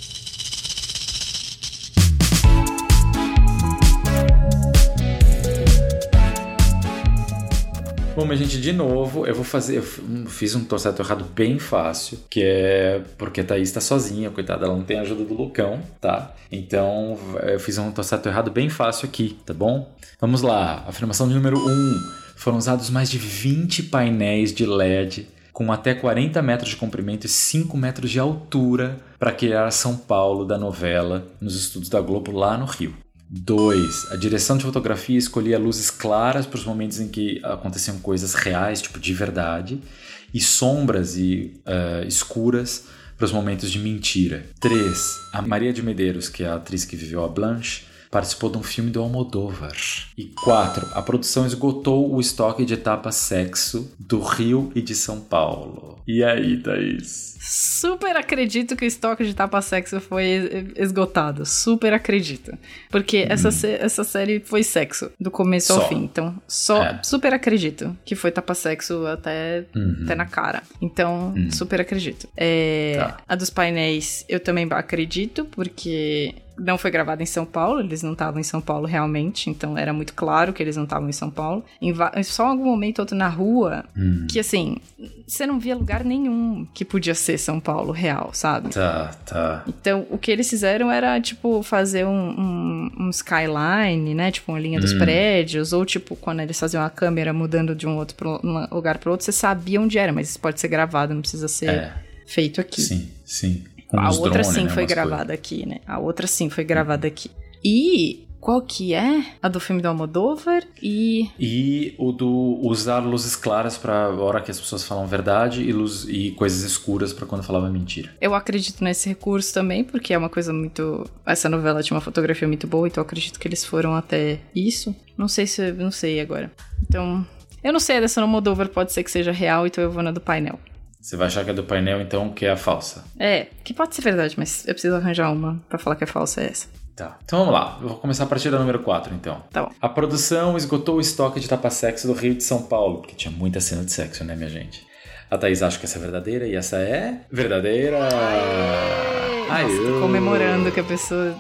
Bom, mas gente, de novo, eu vou fazer. Eu f- fiz um torcedor errado bem fácil, que é porque a Thaís tá sozinha, coitada, ela não tem a ajuda do Lucão, tá? Então eu fiz um torcedor errado bem fácil aqui, tá bom? Vamos lá, afirmação de número 1. Um. Foram usados mais de 20 painéis de LED com até 40 metros de comprimento e 5 metros de altura para criar São Paulo da novela nos estúdios da Globo lá no Rio. 2. A direção de fotografia escolhia luzes claras para os momentos em que aconteciam coisas reais, tipo de verdade, e sombras e eh, escuras para os momentos de mentira. 3. A Maria de Medeiros, que é a atriz que viveu a Blanche, participou de um filme do Almodóvar. E 4. A produção esgotou o estoque de etapas sexo do Rio e de São Paulo. E aí, Thaís? Super acredito que o estoque de tapa sexo foi esgotado. Super acredito. Porque essa, sé- essa série foi sexo, do começo Só. ao fim. Então, só É. super acredito que foi tapa sexo até, Uhum. até na cara. Então, super acredito. É, Tá. A dos painéis, eu também acredito, porque não foi gravada em São Paulo, eles não estavam em São Paulo realmente, então era muito claro que eles não estavam em São Paulo. Em só em algum momento ou outro na rua, Hum. que assim, você não via lugar nenhum que podia ser São Paulo real, sabe? Tá, tá. Então, o que eles fizeram era, tipo, fazer um, um, um skyline, né? Tipo, uma linha dos Hum. prédios. Ou, tipo, quando eles faziam a câmera mudando de um outro pro, um lugar para outro, você sabia onde era. Mas isso pode ser gravado, não precisa ser É. feito aqui. Sim, sim. A outra drones, sim né, foi gravada aqui, né? A outra sim foi gravada aqui. E qual que é? A do filme do Almodóvar e... E o do usar luzes claras pra hora que as pessoas falam verdade e, luz, e coisas escuras pra quando falava mentira. Eu acredito nesse recurso também, porque é uma coisa muito. Essa novela tinha uma fotografia muito boa, então eu acredito que eles foram até isso. Não sei se. Não sei agora. Então. Eu não sei, dessa no Moldover pode ser que seja real, então eu vou na do painel. Você vai achar que é do painel, então, que é a falsa. É, que pode ser verdade, mas eu preciso arranjar uma pra falar que é falsa é essa. Tá. Então vamos lá. Eu vou começar a partir da número 4, então. Tá bom. A produção esgotou o estoque de tapa-sexo do Rio de São Paulo, porque tinha muita cena de sexo, né, minha gente? A Thaís acha que essa é verdadeira e essa é. Verdadeira! Ai, Nossa, tô comemorando que a pessoa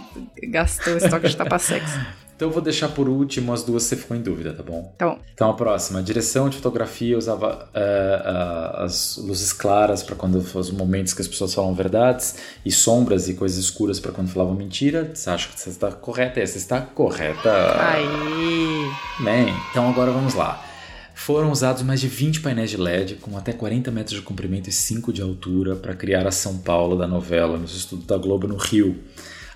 gastou o estoque de tapa-sexo. Então eu vou deixar por último as duas se você ficou em dúvida, tá bom? Tá bom. Então a próxima, direção de fotografia usava é, a- as luzes claras para quando os momentos que as pessoas falam verdades e sombras e coisas escuras para quando falavam mentira. Você acha que você está correta? Essa está correta. Aí. Bem, então agora vamos lá. Foram usados mais de 20 painéis de LED com até 40 metros de comprimento e 5 de altura para criar a São Paulo da novela nos estudos da Globo no Rio.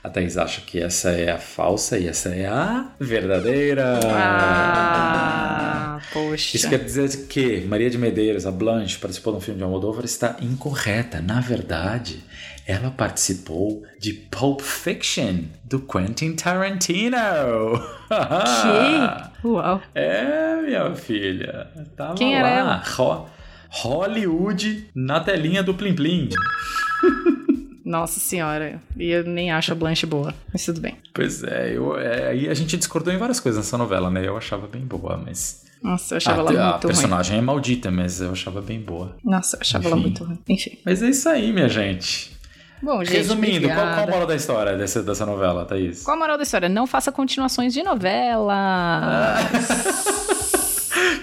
A Thaís acha que essa é a falsa e essa é a verdadeira. Ah, poxa. Isso quer dizer que Maria de Medeiros, a Blanche, participou de um filme de Almodóvar está incorreta. Na verdade, ela participou de Pulp Fiction, do Quentin Tarantino. Que? Uau. É, minha filha. Tava Quem era lá. ela? Ho- Hollywood na telinha do Plim Plim. Nossa senhora. E eu nem acho a Blanche boa. Mas tudo bem. Pois é, eu, é, aí a gente discordou em várias coisas nessa novela, né? Eu achava bem boa, mas. Nossa, eu achava a, ela a muito ruim. personagem é maldita, mas eu achava bem boa. Nossa, eu achava ela Enfim. muito ruim. Enfim. Mas é isso aí, minha gente. Bom, gente, Resumindo, qual, qual a moral da história dessa, dessa novela, Thaís? Qual a moral da história? Não faça continuações de novela.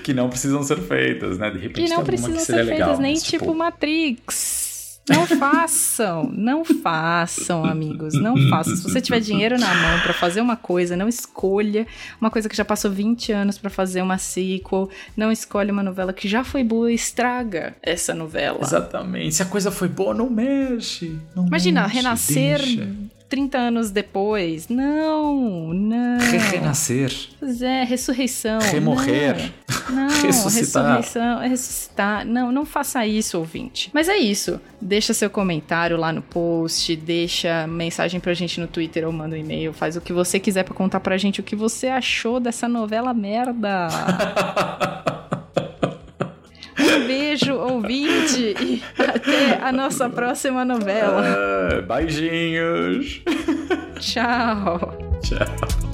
Que não precisam ser feitas, né? De repente que não precisam que ser feitas, legal, nem mas, tipo Matrix. Não façam, não façam, amigos, não façam. Se você tiver dinheiro na mão pra fazer uma coisa, não escolha uma coisa que já passou 20 anos pra fazer uma sequel, não escolhe uma novela que já foi boa e estraga essa novela. Exatamente. Se a coisa foi boa, não mexe. não Imagina, mexe, renascer deixa. 30 anos depois. Não, não. Renascer. Pois é, ressurreição. Remorrer. Não, não Ressuscitar. ressurreição, é ressuscitar. Não, não faça isso, ouvinte. Mas é isso. Deixa seu comentário lá no post, deixa mensagem pra gente no Twitter ou manda um e-mail, faz o que você quiser pra contar pra gente o que você achou dessa novela merda. Um beijo, ouvinte, e até a nossa próxima novela. Ah, beijinhos. Tchau. Tchau.